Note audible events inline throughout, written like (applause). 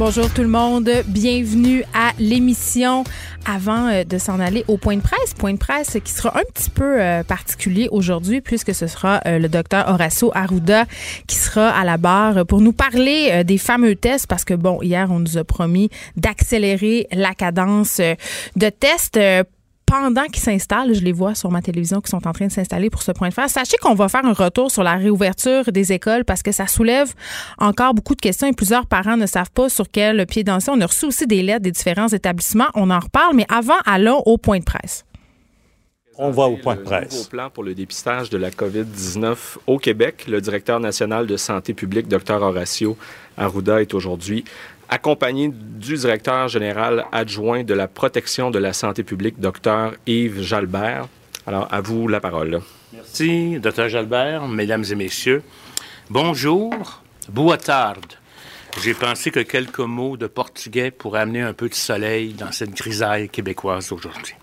Bonjour tout le monde, bienvenue à l'émission. Avant euh, de s'en aller au point de presse, point de presse qui sera un petit peu euh, particulier aujourd'hui puisque ce sera euh, le docteur Horacio Arruda qui sera à la barre pour nous parler des fameux tests parce que bon, hier on nous a promis d'accélérer la cadence de tests pendant qu'ils s'installent, je les vois sur ma télévision qui sont en train de s'installer pour ce point de phase. Sachez qu'on va faire un retour sur la réouverture des écoles parce que ça soulève encore beaucoup de questions et plusieurs parents ne savent pas sur quel pied danser. On a reçu aussi des lettres des différents établissements. On en reparle, mais avant, allons au point de presse. On va au point de presse. Nouveau plan pour le dépistage de la COVID-19 au Québec. Le directeur national de santé publique, Dr Horacio Arruda, est aujourd'hui accompagné du directeur général adjoint de la protection de la santé publique, Dr Yves Jalbert. Alors, à vous la parole. Merci, Dr Jalbert, mesdames et messieurs. Bonjour, boa tarde. J'ai pensé que quelques mots de portugais pourraient amener un peu de soleil dans cette grisaille québécoise aujourd'hui.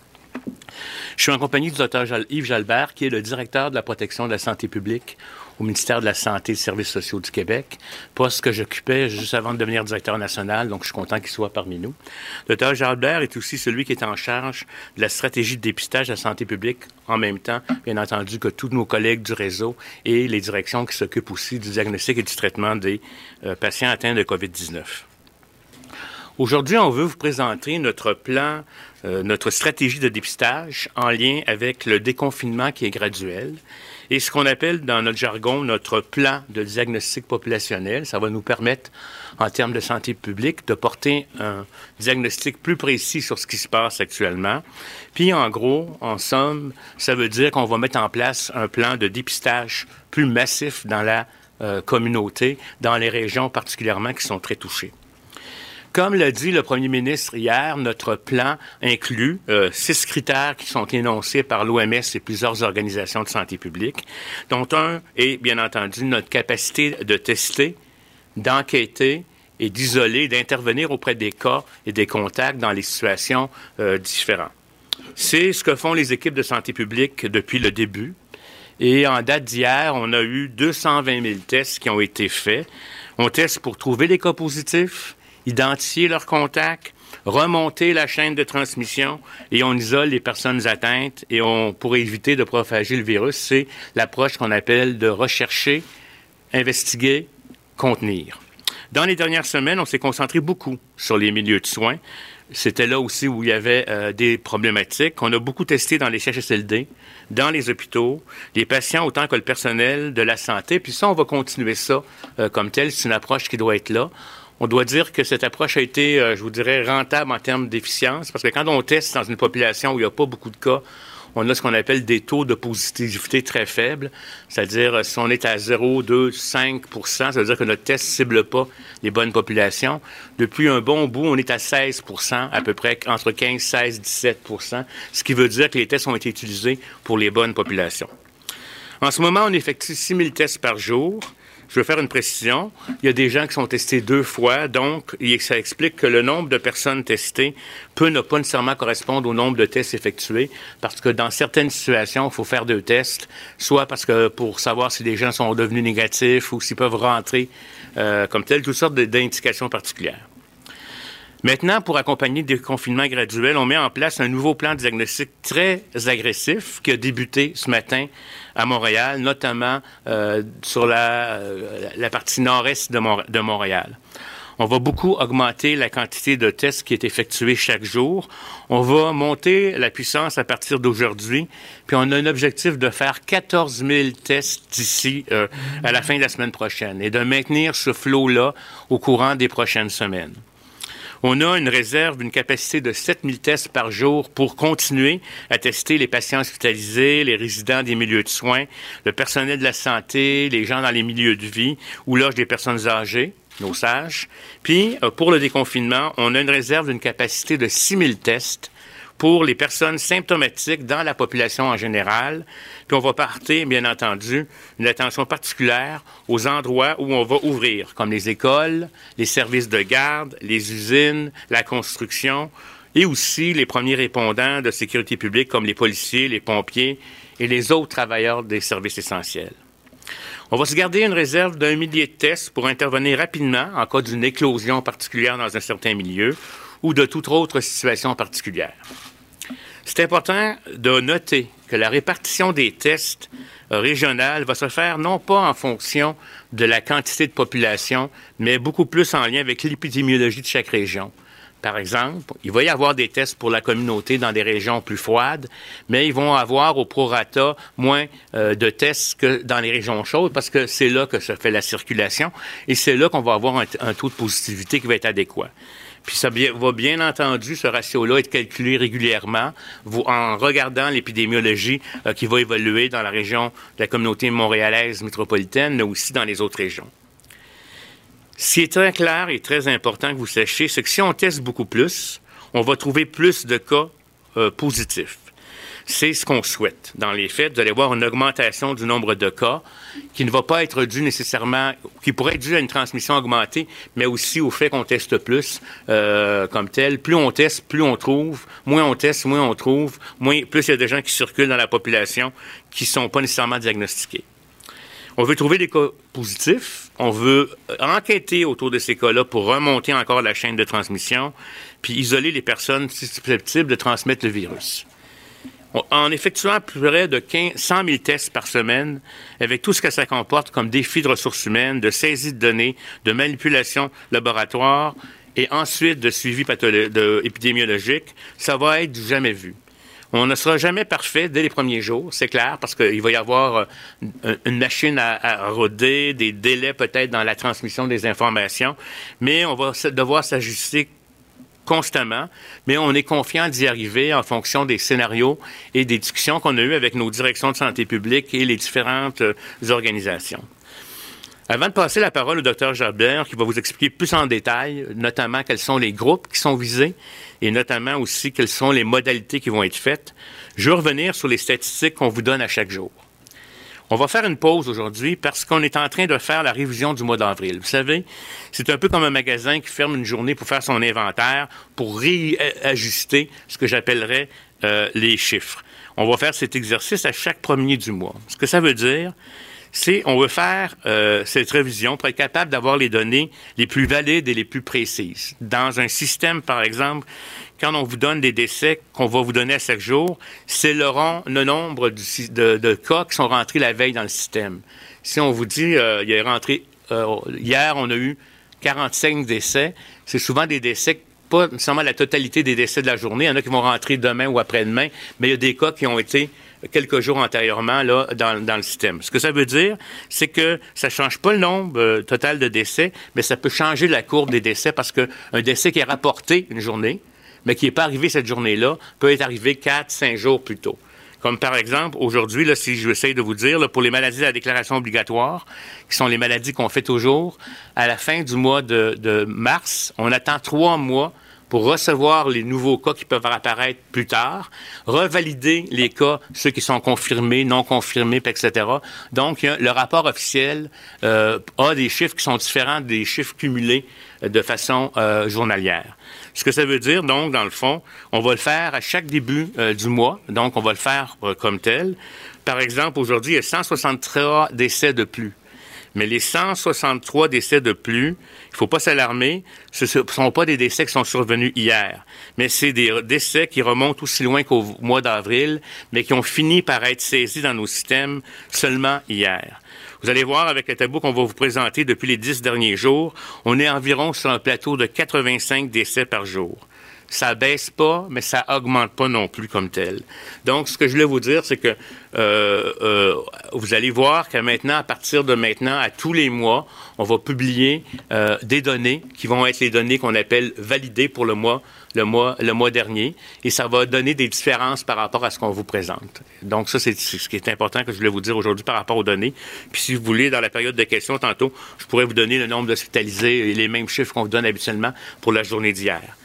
Je suis en compagnie du Dr Yves Jalbert, qui est le directeur de la protection de la santé publique au ministère de la Santé et des Services sociaux du Québec, poste que j'occupais juste avant de devenir directeur national, donc je suis content qu'il soit parmi nous. Le Dr. Jalbert est aussi celui qui est en charge de la stratégie de dépistage de la santé publique, en même temps, bien entendu, que tous nos collègues du réseau et les directions qui s'occupent aussi du diagnostic et du traitement des euh, patients atteints de COVID-19. Aujourd'hui, on veut vous présenter notre plan, euh, notre stratégie de dépistage en lien avec le déconfinement qui est graduel et ce qu'on appelle dans notre jargon notre plan de diagnostic populationnel. Ça va nous permettre, en termes de santé publique, de porter un diagnostic plus précis sur ce qui se passe actuellement. Puis, en gros, en somme, ça veut dire qu'on va mettre en place un plan de dépistage plus massif dans la euh, communauté, dans les régions particulièrement qui sont très touchées. Comme l'a dit le premier ministre hier, notre plan inclut euh, six critères qui sont énoncés par l'OMS et plusieurs organisations de santé publique, dont un est, bien entendu, notre capacité de tester, d'enquêter et d'isoler, d'intervenir auprès des cas et des contacts dans les situations euh, différentes. C'est ce que font les équipes de santé publique depuis le début. Et en date d'hier, on a eu 220 000 tests qui ont été faits. On teste pour trouver les cas positifs, identifier leurs contacts, remonter la chaîne de transmission et on isole les personnes atteintes et on pour éviter de propager le virus, c'est l'approche qu'on appelle de rechercher, investiguer, contenir. Dans les dernières semaines, on s'est concentré beaucoup sur les milieux de soins. C'était là aussi où il y avait euh, des problématiques. On a beaucoup testé dans les CHSLD, dans les hôpitaux, les patients autant que le personnel de la santé. Puis ça, on va continuer ça euh, comme tel. C'est une approche qui doit être là. On doit dire que cette approche a été, euh, je vous dirais, rentable en termes d'efficience, parce que quand on teste dans une population où il n'y a pas beaucoup de cas, on a ce qu'on appelle des taux de positivité très faibles, c'est-à-dire euh, si on est à 0, 2, 5 ça veut dire que notre test ne cible pas les bonnes populations. Depuis un bon bout, on est à 16% à peu près entre 15, 16, 17% ce qui veut dire que les tests ont été utilisés pour les bonnes populations. En ce moment, on effectue 6 000 tests par jour. Je veux faire une précision. Il y a des gens qui sont testés deux fois, donc ça explique que le nombre de personnes testées peut ne pas nécessairement correspondre au nombre de tests effectués, parce que dans certaines situations, il faut faire deux tests, soit parce que pour savoir si les gens sont devenus négatifs ou s'ils peuvent rentrer euh, comme tel, toutes sortes d'indications particulières. Maintenant, pour accompagner des confinements graduels, on met en place un nouveau plan de diagnostic très agressif qui a débuté ce matin à Montréal, notamment euh, sur la, euh, la, partie nord-est de, de Montréal. On va beaucoup augmenter la quantité de tests qui est effectuée chaque jour. On va monter la puissance à partir d'aujourd'hui. Puis on a un objectif de faire 14 000 tests d'ici euh, à la fin de la semaine prochaine et de maintenir ce flot-là au courant des prochaines semaines. On a une réserve d'une capacité de 7000 tests par jour pour continuer à tester les patients hospitalisés, les résidents des milieux de soins, le personnel de la santé, les gens dans les milieux de vie ou loge des personnes âgées nos sages. Puis, euh, pour le déconfinement, on a une réserve d'une capacité de 6000 tests pour les personnes symptomatiques dans la population en général. Puis on va porter, bien entendu, une attention particulière aux endroits où on va ouvrir, comme les écoles, les services de garde, les usines, la construction, et aussi les premiers répondants de sécurité publique comme les policiers, les pompiers et les autres travailleurs des services essentiels. On va se garder une réserve d'un millier de tests pour intervenir rapidement en cas d'une éclosion particulière dans un certain milieu ou de toute autre situation particulière. C'est important de noter que la répartition des tests régionales va se faire non pas en fonction de la quantité de population, mais beaucoup plus en lien avec l'épidémiologie de chaque région. Par exemple, il va y avoir des tests pour la communauté dans des régions plus froides, mais ils vont avoir au prorata moins euh, de tests que dans les régions chaudes parce que c'est là que se fait la circulation et c'est là qu'on va avoir un, taux de positivité qui va être adéquat. Puis ça va bien entendu, ce ratio-là, être calculé régulièrement en regardant l'épidémiologie euh, qui va évoluer dans la région de la communauté montréalaise métropolitaine, mais aussi dans les autres régions. Ce qui est très clair et très important que vous sachiez, c'est que si on teste beaucoup plus, on va trouver plus de cas euh, positifs. C'est ce qu'on souhaite. Dans les faits, vous allez voir une augmentation du nombre de cas qui ne va pas être due nécessairement, qui pourrait être due à une transmission augmentée, mais aussi au fait qu'on teste plus euh, comme tel. Plus on teste, plus on trouve. Moins on teste, moins on trouve. Plus il y a des gens qui circulent dans la population qui ne sont pas nécessairement diagnostiqués. On veut trouver des cas positifs. On veut enquêter autour de ces cas-là pour remonter encore la chaîne de transmission, puis isoler les personnes susceptibles de transmettre le virus. En effectuant près de 15, 100 000 tests par semaine, avec tout ce que ça comporte comme défi de ressources humaines, de saisie de données, de manipulation laboratoire et ensuite de suivi épidémiologique, ça va être jamais vu. On ne sera jamais parfait dès les premiers jours, c'est clair, parce qu'il va y avoir euh, une machine à, à roder, des délais peut-être dans la transmission des informations, mais on va devoir s'ajuster constamment, mais on est confiant d'y arriver en fonction des scénarios et des discussions qu'on a eues avec nos directions de santé publique et les différentes euh, organisations. Avant de passer la parole au docteur Jardin, qui va vous expliquer plus en détail, notamment quels sont les groupes qui sont visés et notamment aussi quelles sont les modalités qui vont être faites, je vais revenir sur les statistiques qu'on vous donne à chaque jour. On va faire une pause aujourd'hui parce qu'on est en train de faire la révision du mois d'avril. Vous savez, c'est un peu comme un magasin qui ferme une journée pour faire son inventaire, pour réajuster ce que j'appellerais euh, les chiffres. On va faire cet exercice à chaque premier du mois. Ce que ça veut dire, c'est on veut faire euh, cette révision pour être capable d'avoir les données les plus valides et les plus précises. Dans un système, par exemple, quand on vous donne des décès qu'on va vous donner à chaque jour, c'est le, le nombre de, cas qui sont rentrés la veille dans le système. Si on vous dit, euh, il est rentré, euh, hier, on a eu 45 décès, c'est souvent des décès pas nécessairement la totalité des décès de la journée. Il y en a qui vont rentrer demain ou après-demain, mais il y a des cas qui ont été quelques jours antérieurement là, dans, le système. Ce que ça veut dire, c'est que ça change pas le nombre euh, total de décès, mais ça peut changer la courbe des décès parce qu'un décès qui est rapporté une journée, mais qui n'est pas arrivé cette journée-là, peut être arrivé quatre, cinq jours plus tôt. Comme par exemple, aujourd'hui, là, si je essaye de vous dire, pour les maladies de la déclaration obligatoire, qui sont les maladies qu'on fait toujours, à la fin du mois de, mars, on attend trois mois pour recevoir les nouveaux cas qui peuvent apparaître plus tard, revalider les cas, ceux qui sont confirmés, non confirmés, etc. Donc, le rapport officiel euh, a des chiffres qui sont différents des chiffres cumulés de façon euh, journalière. Ce que ça veut dire, donc, dans le fond, on va le faire à chaque début du mois, donc on va le faire comme tel. Par exemple, aujourd'hui, il y a 163 décès de plus. Mais les 163 décès de plus, il ne faut pas s'alarmer, ce ne sont pas des décès qui sont survenus hier, mais c'est des décès qui remontent aussi loin qu'au mois d'avril, mais qui ont fini par être saisis dans nos systèmes seulement hier. Vous allez voir avec le tableau qu'on va vous présenter depuis les dix derniers jours, on est environ sur un plateau de 85 décès par jour ça baisse pas, mais ça augmente pas non plus comme tel. Donc, ce que je voulais vous dire, c'est que euh, euh, vous allez voir que maintenant, à partir de maintenant, à tous les mois, on va publier euh, des données qui vont être les données qu'on appelle validées pour le mois, le mois, le mois dernier, et ça va donner des différences par rapport à ce qu'on vous présente. Donc, ça, c'est ce qui est important que je voulais vous dire aujourd'hui par rapport aux données. Puis, si vous voulez, dans la période de questions tantôt, je pourrais vous donner le nombre d'hospitalisés et les mêmes chiffres qu'on vous donne habituellement pour la journée d'hier.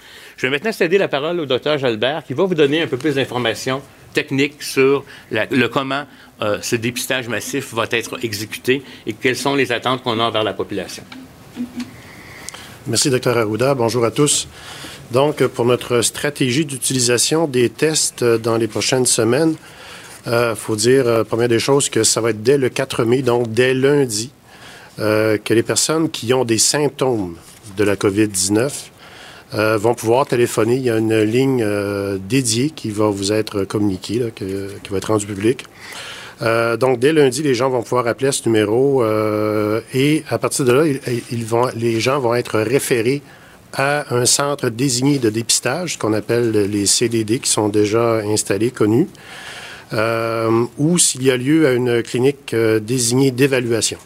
Je vais maintenant céder la parole au docteur Jalbert qui va vous donner un peu plus d'informations techniques sur le comment euh, ce dépistage massif va être exécuté et quelles sont les attentes qu'on a vers la population. Merci, docteur Arruda. Bonjour à tous. Donc, pour notre stratégie d'utilisation des tests dans les prochaines semaines, il euh, faut dire, euh, première des choses, que ça va être dès le 4 mai, donc dès lundi, que les personnes qui ont des symptômes de la COVID-19 vont pouvoir téléphoner. Il y a une ligne dédiée qui va vous être communiquée, qui va être rendue publique. donc, dès lundi, les gens vont pouvoir appeler à ce numéro et à partir de là, les gens vont être référés à un centre désigné de dépistage, qu'on appelle les CDD, qui sont déjà installés, connus, euh, ou s'il y a lieu à une clinique euh, désignée d'évaluation.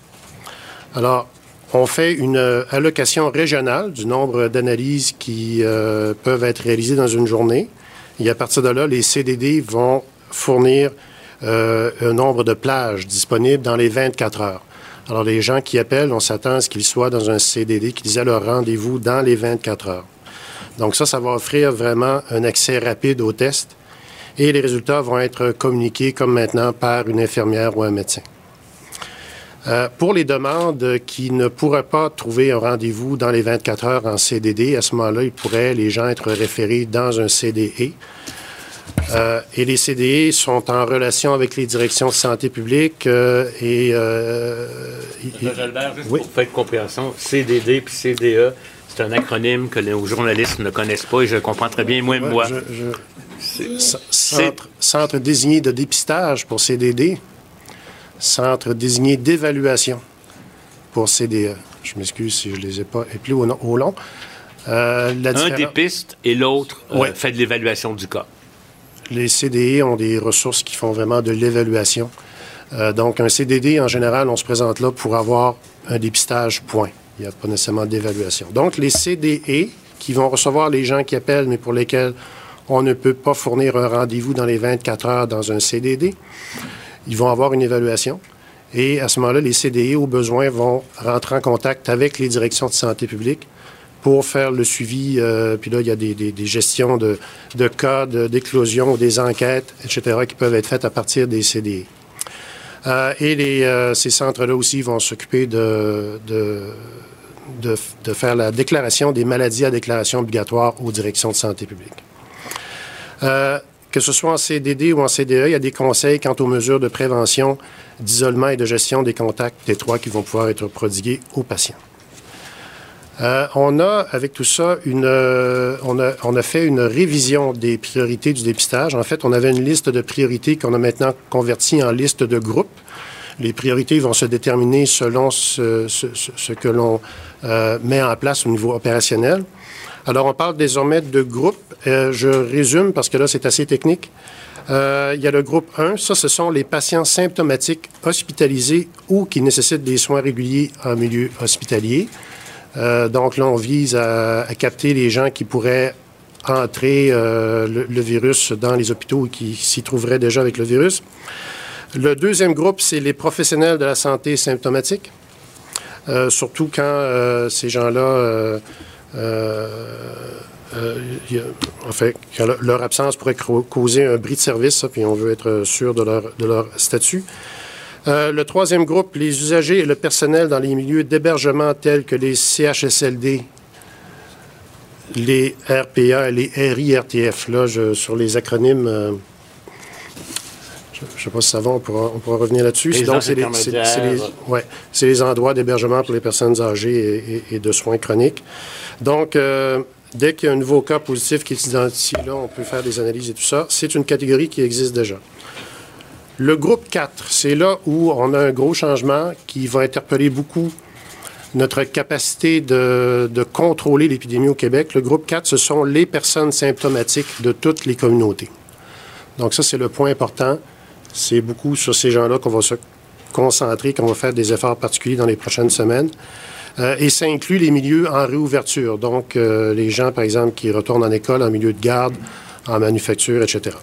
Alors, on fait une allocation régionale du nombre d'analyses qui euh, peuvent être réalisées dans une journée. Et à partir de là, les CDD vont fournir un nombre de plages disponibles dans les 24 heures. Alors, les gens qui appellent, on s'attend à ce qu'ils soient dans un CDD, qu'ils aient leur rendez-vous dans les 24 heures. Donc ça, ça va offrir vraiment un accès rapide au test et les résultats vont être communiqués comme maintenant par une infirmière ou un médecin. Euh, pour les demandes qui ne pourraient pas trouver un rendez-vous dans les 24 heures en CDD, à ce moment-là, ils pourraient, les gens, être référés dans un CDE. Euh, et les CDE sont en relation avec les directions de santé publique euh, et... Euh, Albert, juste pour faire compréhension, CDD puis CDE, c'est un acronyme que les journalistes ne connaissent pas et je comprends très bien, moi, moi. Centre, centre désigné de dépistage pour CDD. Centre désigné d'évaluation pour CDE. Je m'excuse si je ne les ai pas appelés au, au long. Euh, Un dépiste et l'autre euh, fait de l'évaluation du cas. Les CDE ont des ressources qui font vraiment de l'évaluation. Euh, donc, un CDD, en général, on se présente là pour avoir un dépistage point. Il n'y a pas nécessairement d'évaluation. Donc, les CDE qui vont recevoir les gens qui appellent, mais pour lesquels on ne peut pas fournir un rendez-vous dans les 24 heures dans un CDD. Ils vont avoir une évaluation. Et à ce moment-là, les CDI, au besoin, vont rentrer en contact avec les directions de santé publique pour faire le suivi. Euh, puis là, il y a des, gestions de, cas d'éclosion, des enquêtes, etc., qui peuvent être faites à partir des CDI. Euh, et euh, ces centres-là aussi vont s'occuper de, de, faire la déclaration des maladies à déclaration obligatoire aux directions de santé publique. Euh, que ce soit en CDD ou en CDE, il y a des conseils quant aux mesures de prévention, d'isolement et de gestion des contacts étroits qui vont pouvoir être prodigués aux patients. Euh, on a, avec tout ça, une, euh, on, a, on, a, fait une révision des priorités du dépistage. En fait, on avait une liste de priorités qu'on a maintenant convertie en liste de groupes. Les priorités vont se déterminer selon ce, que l'on met en place au niveau opérationnel. Alors, on parle désormais de groupes. Euh, je résume parce que là, c'est assez technique. Euh, il y a le groupe 1. Ça, ce sont les patients symptomatiques hospitalisés ou qui nécessitent des soins réguliers en milieu hospitalier. Euh, donc là, on vise à, capter les gens qui pourraient entrer le, virus dans les hôpitaux et qui s'y trouveraient déjà avec le virus. Le deuxième groupe, c'est les professionnels de la santé symptomatique, surtout quand ces gens-là en fait, leur absence pourrait causer un bris de service, puis on veut être sûr de leur, de leur statut. Euh, le troisième groupe, les usagers et le personnel dans les milieux d'hébergement tels que les CHSLD, les RPA et les RIRTF. Là, sur les acronymes, je ne sais pas si ça va, on pourra, revenir là-dessus. Donc, c'est les, ouais, les, endroits d'hébergement pour les personnes âgées et, de soins chroniques. Donc, euh, dès qu'il y a un nouveau cas positif qui s'identifie là, on peut faire des analyses et tout ça. C'est une catégorie qui existe déjà. Le groupe 4, c'est là où on a un gros changement qui va interpeller beaucoup notre capacité de, de contrôler l'épidémie au Québec. Le groupe 4, ce sont les personnes symptomatiques de toutes les communautés. Donc ça, c'est le point important. C'est beaucoup sur ces gens-là qu'on va se concentrer, qu'on va faire des efforts particuliers dans les prochaines semaines. Euh, et ça inclut les milieux en réouverture, donc euh, les gens, par exemple, qui retournent en école, en milieu de garde, en manufacture, etc.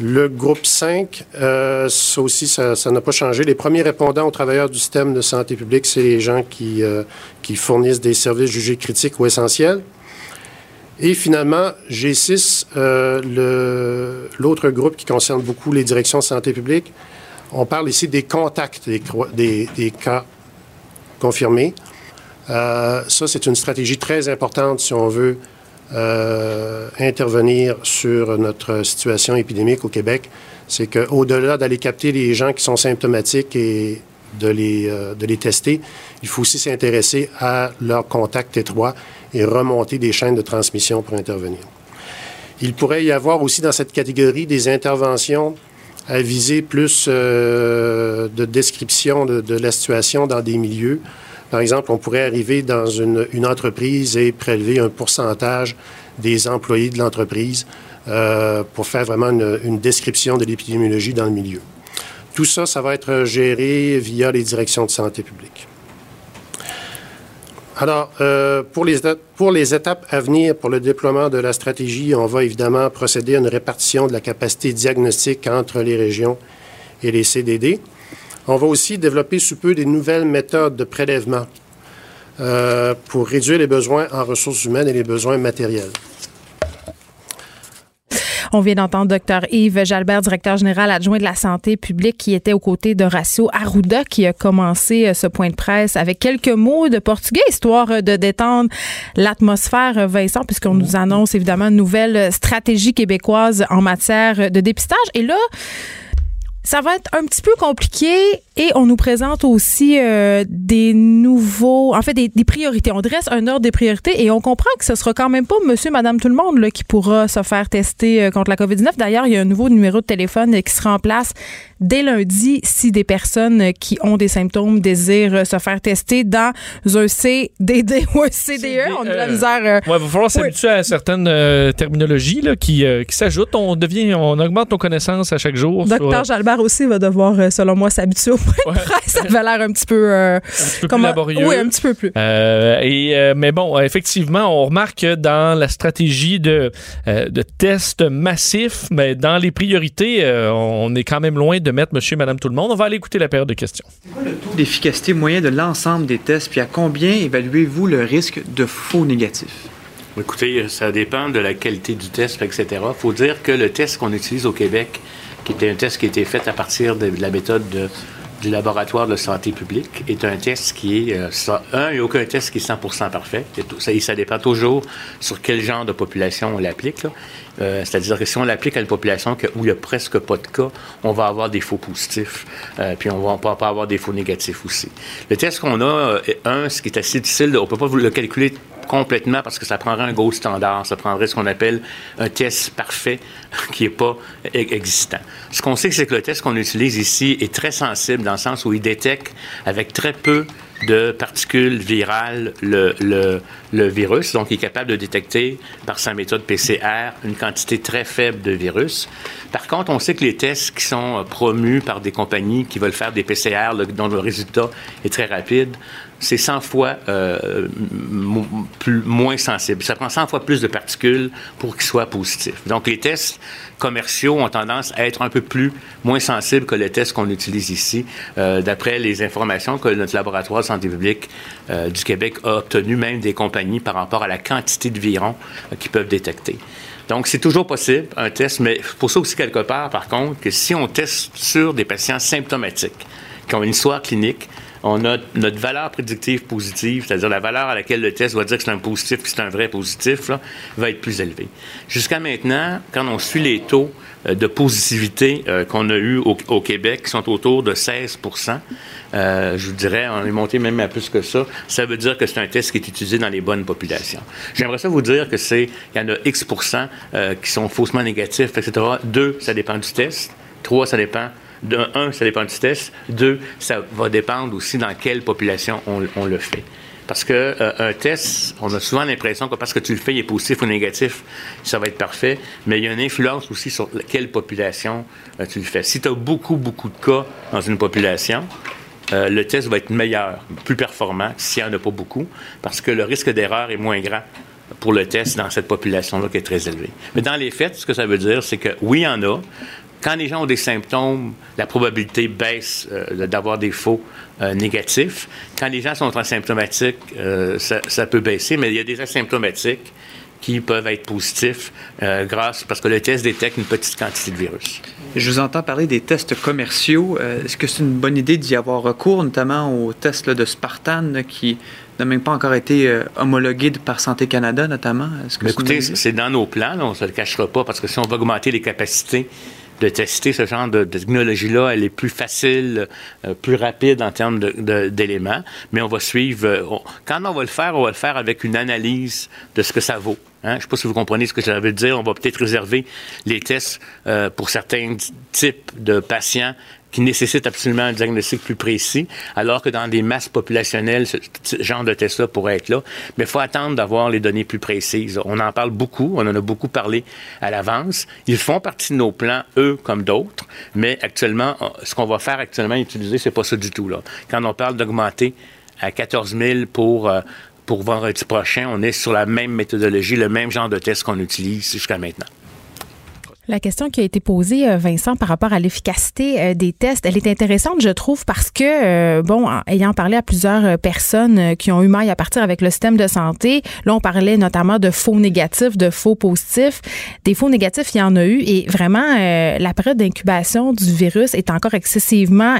Le groupe 5, euh, ça aussi, ça n'a pas changé. Les premiers répondants aux travailleurs du système de santé publique, c'est les gens qui, qui fournissent des services jugés critiques ou essentiels. Et finalement, G6, euh, l'autre groupe qui concerne beaucoup les directions de santé publique, on parle ici des contacts des, cas confirmés. Euh, ça, c'est une stratégie très importante si on veut euh, intervenir sur notre situation épidémique au Québec. C'est qu'au-delà d'aller capter les gens qui sont symptomatiques et de les, euh, de les tester, il faut aussi s'intéresser à leurs contacts étroits et remonter des chaînes de transmission pour intervenir. Il pourrait y avoir aussi dans cette catégorie des interventions à viser plus euh, de description de, la situation dans des milieux. Par exemple, on pourrait arriver dans une, entreprise et prélever un pourcentage des employés de l'entreprise euh, pour faire vraiment une, une description de l'épidémiologie dans le milieu. Tout ça, ça va être géré via les directions de santé publique. Alors, euh, pour, les, pour les étapes à venir pour le déploiement de la stratégie, on va évidemment procéder à une répartition de la capacité diagnostique entre les régions et les CDD. On va aussi développer sous peu des nouvelles méthodes de prélèvement euh, pour réduire les besoins en ressources humaines et les besoins matériels. On vient d'entendre Dr Yves Jalbert, directeur général adjoint de la santé publique, qui était aux côtés d'Horacio Arruda, qui a commencé euh, ce point de presse avec quelques mots de portugais, histoire euh, de détendre l'atmosphère, euh, Vincent, puisqu'on nous annonce évidemment une nouvelle stratégie québécoise en matière de dépistage. Et là, ça va être un petit peu compliqué et on nous présente aussi euh, des nouveaux, en fait, des, priorités. On dresse un ordre des priorités et on comprend que ce sera quand même pas monsieur, madame, tout le monde là, qui pourra se faire tester euh, contre la COVID-19. D'ailleurs, il y a un nouveau numéro de téléphone qui sera en place dès lundi si des personnes qui ont des symptômes désirent se faire tester dans un CDD (laughs) ou un CDE. on a de la misère. Euh, ouais, il va falloir s'habituer à certaines terminologies là, qui, qui s'ajoutent. On devient, on augmente nos connaissances à chaque jour. Docteur Jalbert aussi va devoir, euh, selon moi, s'habituer au point de presse. Ça avait l'air un petit peu... Euh, un petit peu plus laborieux. Oui, un petit peu plus. Euh, et, mais bon, effectivement, on remarque que dans la stratégie de, de tests massifs, mais dans les priorités, on est quand même loin de mettre monsieur, madame, tout le monde. On va aller écouter la période de questions. C'est quoi le taux d'efficacité moyen de l'ensemble des tests, puis à combien évaluez-vous le risque de faux négatifs? Écoutez, ça dépend de la qualité du test, etc. Il faut dire que le test qu'on utilise au Québec qui était un test qui a été fait à partir de, la méthode du laboratoire de santé publique, est un test qui est, euh, un, il n'y a aucun test qui est 100 parfait. Ça, ça dépend toujours sur quel genre de population on l'applique. Euh, c'est-à-dire que si on l'applique à une population où il n'y a presque pas de cas, on va avoir des faux positifs, euh, puis on va pas avoir des faux négatifs aussi. Le test qu'on a, un, ce qui est assez difficile, on ne peut pas le calculer complètement parce que ça prendrait un gros standard. Ça prendrait ce qu'on appelle un test parfait (laughs) qui n'est pas e-, existant. Ce qu'on sait, c'est que le test qu'on utilise ici est très sensible dans le sens où il détecte avec très peu de particules virales le, virus. Donc, il est capable de détecter par sa méthode PCR une quantité très faible de virus. Par contre, on sait que les tests qui sont promus par des compagnies qui veulent faire des PCR dont le résultat est très rapide c'est 100 fois euh, plus, moins sensible. Ça prend 100 fois plus de particules pour qu'ils soient positifs. Donc, les tests commerciaux ont tendance à être un peu plus moins sensibles que les tests qu'on utilise ici, euh, d'après les informations que notre laboratoire de santé publique euh, du Québec a obtenues, même des compagnies, par rapport à la quantité de virons qu'ils peuvent détecter. Donc, c'est toujours possible, un test, mais pour ça aussi, quelque part, par contre, que si on teste sur des patients symptomatiques, qui ont une histoire clinique, on a notre valeur prédictive positive, c'est-à-dire la valeur à laquelle le test va dire que c'est un positif, que c'est un vrai positif, va être plus élevée. Jusqu'à maintenant, quand on suit les taux euh, de positivité euh, qu'on a eu au, Québec, qui sont autour de 16% euh, je vous dirais, on est monté même à plus que ça. Ça veut dire que c'est un test qui est utilisé dans les bonnes populations. J'aimerais ça vous dire que c'est, il y en a X qui sont faussement négatifs, etc. Deux, ça dépend du test. Trois, ça dépend un, ça dépend du test. Deux, ça va dépendre aussi dans quelle population on, le fait. Parce que euh, un test, on a souvent l'impression que parce que tu le fais, il est positif ou négatif, ça va être parfait. Mais il y a une influence aussi sur quelle population euh, tu le fais. Si tu as beaucoup, beaucoup de cas dans une population, euh, le test va être meilleur, plus performant s'il n'y en a pas beaucoup, parce que le risque d'erreur est moins grand pour le test dans cette population-là qui est très élevé. Mais dans les faits, ce que ça veut dire, c'est que oui, il y en a, quand les gens ont des symptômes, la probabilité baisse euh, d'avoir des faux euh, négatifs. Quand les gens sont asymptomatiques, euh, ça, ça, peut baisser, mais il y a des asymptomatiques qui peuvent être positifs grâce parce que le test détecte une petite quantité de virus. Je vous entends parler des tests commerciaux. Est-ce que c'est une bonne idée d'y avoir recours, notamment au test là, de Spartan là, qui n'a même pas encore été euh, homologué par Santé Canada, notamment? Que écoutez, c'est dans nos plans, là, on ne se le cachera pas, parce que si on va augmenter les capacités de tester ce genre de, technologie-là, elle est plus facile, euh, plus rapide en termes d'éléments. Mais on va suivre. euh, quand on va le faire, on va le faire avec une analyse de ce que ça vaut. Hein? Je ne sais pas si vous comprenez ce que ça veut dire. On va peut-être réserver les tests euh, pour certains types de patients qui nécessitent absolument un diagnostic plus précis, alors que dans des masses populationnelles, ce, genre de test-là pourrait être là. Mais il faut attendre d'avoir les données plus précises. On en parle beaucoup, on en a beaucoup parlé à l'avance. Ils font partie de nos plans, eux comme d'autres, mais actuellement, ce qu'on va faire actuellement, utiliser, c'est pas ça du tout. Quand on parle d'augmenter à 14 000 pour... euh, pour vendredi prochain, on est sur la même méthodologie, le même genre de test qu'on utilise jusqu'à maintenant. La question qui a été posée, euh, Vincent, par rapport à l'efficacité euh, des tests, elle est intéressante, je trouve, parce que, euh, bon, ayant parlé à plusieurs personnes qui ont eu maille à partir avec le système de santé, là, on parlait notamment de faux négatifs, de faux positifs. Des faux négatifs, il y en a eu, et vraiment, la période d'incubation du virus est encore excessivement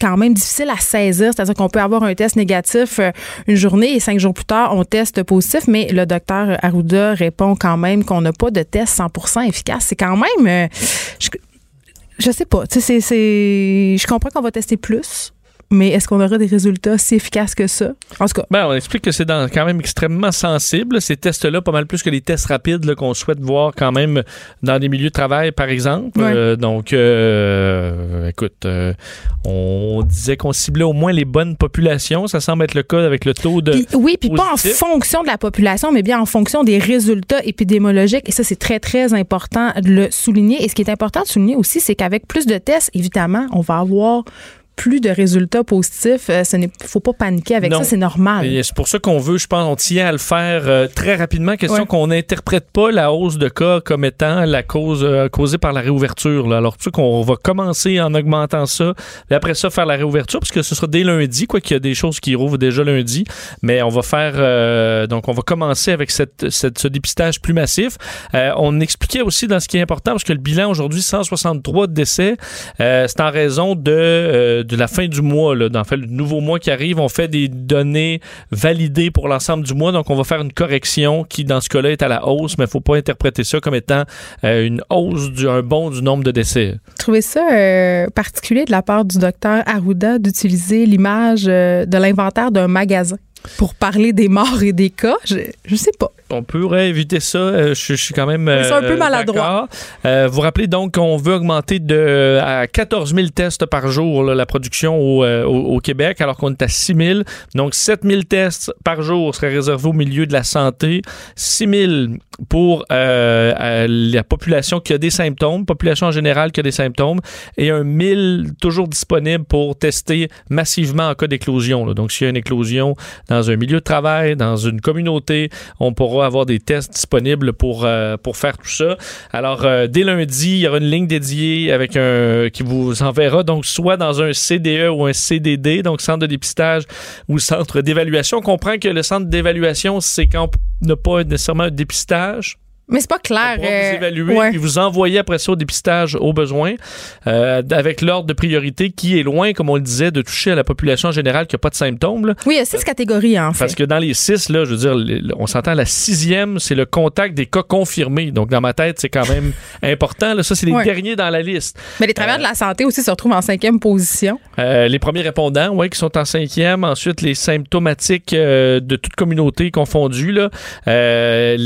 quand même difficile à saisir, c'est-à-dire qu'on peut avoir un test négatif euh, une journée et cinq jours plus tard, on teste positif, mais le docteur Arruda répond quand même qu'on n'a pas de test 100% efficace. C'est quand même, euh, je, je sais pas, tu sais, c'est- c'est, je comprends qu'on va tester plus, mais est-ce qu'on aura des résultats si efficaces que ça? En tout cas, Ben, on explique que c'est quand même extrêmement sensible, ces tests-là, pas mal plus que les tests rapides qu'on souhaite voir quand même dans des milieux de travail, par exemple. Ouais. Euh, donc, euh, écoute, euh, on disait qu'on ciblait au moins les bonnes populations. Ça semble être le cas avec le taux de... Puis- oui, puis pas en fonction de la population, mais bien en fonction des résultats épidémiologiques. Et ça, c'est très, très important de le souligner. Et ce qui est important de souligner aussi, c'est qu'avec plus de tests, évidemment, on va avoir plus de résultats positifs. Euh, Ce n'est faut pas paniquer avec Non. ça, c'est normal. Et c'est pour ça qu'on veut, je pense, on tient à le faire euh, très rapidement. Question Ouais. qu'on n'interprète pas la hausse de cas comme étant la cause euh, causée par la réouverture. Là. Alors, tu sais qu'on va commencer en augmentant ça, et après ça, faire la réouverture, parce que ce sera dès lundi, quoi qu'il y a des choses qui rouvrent déjà lundi. Mais on va faire, euh, donc on va commencer avec cette, cette- ce dépistage plus massif. Euh, on expliquait aussi dans ce qui est important, parce que le bilan aujourd'hui, 163 décès, euh, c'est en raison de, euh, de la fin du mois. Là. Dans fait, le nouveau mois qui arrive, on fait des données validées pour l'ensemble du mois. Donc, on va faire une correction qui, dans ce cas-là, est à la hausse, mais il ne faut pas interpréter ça comme étant euh, une hausse, du, un bond du nombre de décès. trouvez ça euh, particulier de la part du docteur Arruda d'utiliser l'image euh, de l'inventaire d'un magasin pour parler des morts et des cas? Je, je sais pas. On pourrait éviter ça. Euh, je, je suis quand même. C'est un peu euh, maladroit. Euh, vous rappelez donc qu'on veut augmenter de, à 14 000 tests par jour là, la production au, au- au Québec, alors qu'on est à 6 000. Donc, 7 000 tests par jour seraient réservés au milieu de la santé. 6 000 pour euh, la population qui a des symptômes, population en général qui a des symptômes, et un 1000 toujours disponible pour tester massivement en cas d'éclosion. Donc, s'il y a une éclosion dans un milieu de travail, dans une communauté, on pourra avoir des tests disponibles pour, euh, pour faire tout ça. Alors, euh, dès lundi, il y aura une ligne dédiée avec un qui vous enverra donc soit dans un CDE ou un CDD, donc centre de dépistage ou centre d'évaluation. On comprend que le centre d'évaluation, c'est quand on n'a pas nécessairement un dépistage. Mais c'est pas clair. pourra euh, vous évaluer ouais. puis vous envoyer après ça au dépistage au besoin euh, avec l'ordre de priorité qui est loin, comme on le disait, de toucher à la population générale qui n'a pas de symptômes. là. Oui, il y a six catégories, en fait. Parce que dans les six, là, je veux dire, on s'entend la sixième, c'est le contact des cas confirmés. Donc, dans ma tête, c'est quand même (laughs) important. Là. Ça, c'est les Ouais. derniers dans la liste. Mais les travailleurs de la santé aussi se retrouvent en cinquième position. Euh, les premiers répondants, ouais, qui sont en cinquième. Ensuite, les symptomatiques euh, de toute communauté confondue, là. Euh,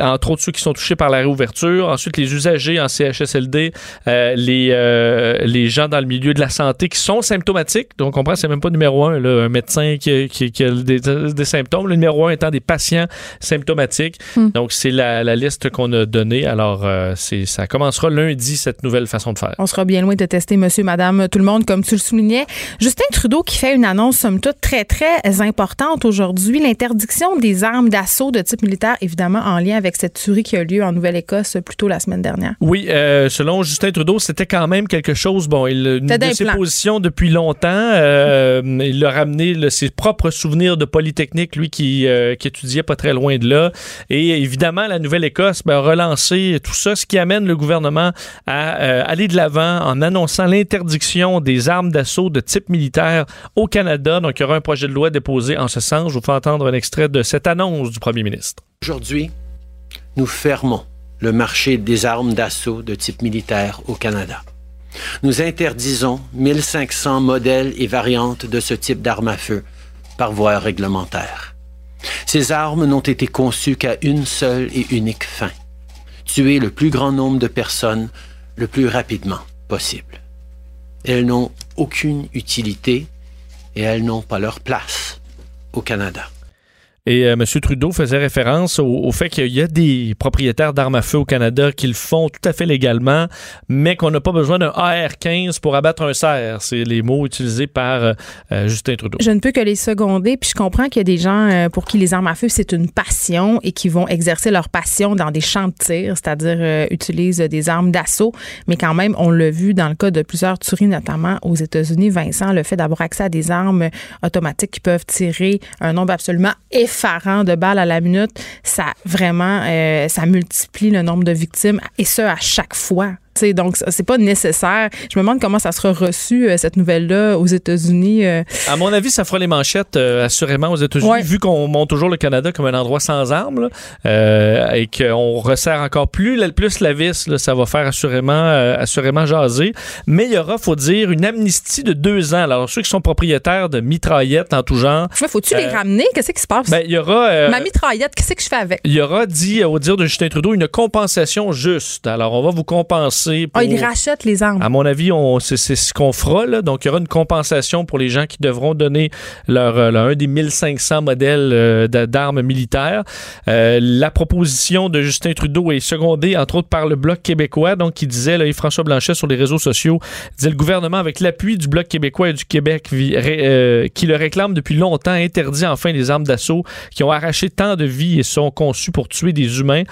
entre autres ceux qui sont touchés par la réouverture. Ensuite, les usagers en CHSLD, euh, les, euh, les gens dans le milieu de la santé qui sont symptomatiques. Donc, on comprend, c'est même pas numéro un, là, un médecin qui, qui- qui a des, des symptômes. Le numéro un étant des patients symptomatiques. Hmm. Donc, c'est la, la liste qu'on a donnée. Alors, euh, c'est, ça commencera lundi, cette nouvelle façon de faire. On sera bien loin de tester monsieur, madame, tout le monde, comme tu le soulignais. Justin Trudeau qui fait une annonce, somme toute, très, très importante aujourd'hui. L'interdiction des armes d'assaut de type militaire, évidemment, en lien avec cette tuerie qui a a lieu en Nouvelle-Écosse plus tôt la semaine dernière. Oui, euh, selon Justin Trudeau, c'était quand même quelque chose. Bon, il une de ses positions depuis longtemps. Euh, il a ramené le, ses propres souvenirs de Polytechnique, lui qui, euh, qui, étudiait pas très loin de là. Et évidemment, la Nouvelle-Écosse ben, a relancé tout ça, ce qui amène le gouvernement à euh, aller de l'avant en annonçant l'interdiction des armes d'assaut de type militaire au Canada. Donc, il y aura un projet de loi déposé en ce sens. Je vous fais entendre un extrait de cette annonce du premier ministre. Aujourd'hui, nous fermons le marché des armes d'assaut de type militaire au Canada. Nous interdisons 1500 modèles et variantes de ce type d'armes à feu par voie réglementaire. Ces armes n'ont été conçues qu'à une seule et unique fin, tuer le plus grand nombre de personnes le plus rapidement possible. Elles n'ont aucune utilité et elles n'ont pas leur place au Canada. Et euh, M. Trudeau faisait référence au, fait qu'il y a des propriétaires d'armes à feu au Canada qui le font tout à fait légalement, mais qu'on n'a pas besoin d'un AR-15 pour abattre un cerf. C'est les mots utilisés par euh, euh, Justin Trudeau. Je ne peux que les seconder, puis je comprends qu'il y a des gens pour qui les armes à feu, c'est une passion et qui vont exercer leur passion dans des champs de tir, c'est-à-dire utilisent des armes d'assaut. Mais quand même, on l'a vu dans le cas de plusieurs tueries, notamment aux États-Unis, Vincent, le fait d'avoir accès à des armes automatiques qui peuvent tirer un nombre absolument effrayant effarant de balles à la minute, ça vraiment, euh, ça multiplie le nombre de victimes et ce à chaque fois donc, c'est pas nécessaire. Je me demande comment ça sera reçu, euh, cette nouvelle-là, aux États-Unis. Euh. À mon avis, ça fera les manchettes, euh, assurément, aux États-Unis, vu qu'on monte toujours le Canada comme un endroit sans armes et qu'on resserre encore plus, plus la vis, ça va faire assurément, assurément jaser. Mais il y aura, faut dire, une amnistie de deux ans. Alors, ceux qui sont propriétaires de mitraillettes en tout genre. faut-tu les ramener? Qu'est-ce qui se passe? Ben, il y aura. Ma mitraillette, qu'est-ce que je fais avec? Il y aura, dit au dire de Justin Trudeau, une compensation juste. Alors, on va vous compenser ah, ils rachètent les armes. À mon avis, c'est ce qu'on fera. Là. Donc, il y aura une compensation pour les gens qui devront donner leur, euh, un des 1500 modèles euh, d'armes militaires. Euh, la proposition de Justin Trudeau est secondée, entre autres, par le Bloc québécois. Donc, il disait, là, François Blanchet sur les réseaux sociaux, disait le gouvernement, avec l'appui du Bloc québécois et du Québec, qui le réclame depuis longtemps, interdit enfin les armes d'assaut qui ont arraché tant de vies et sont conçues pour tuer des humains.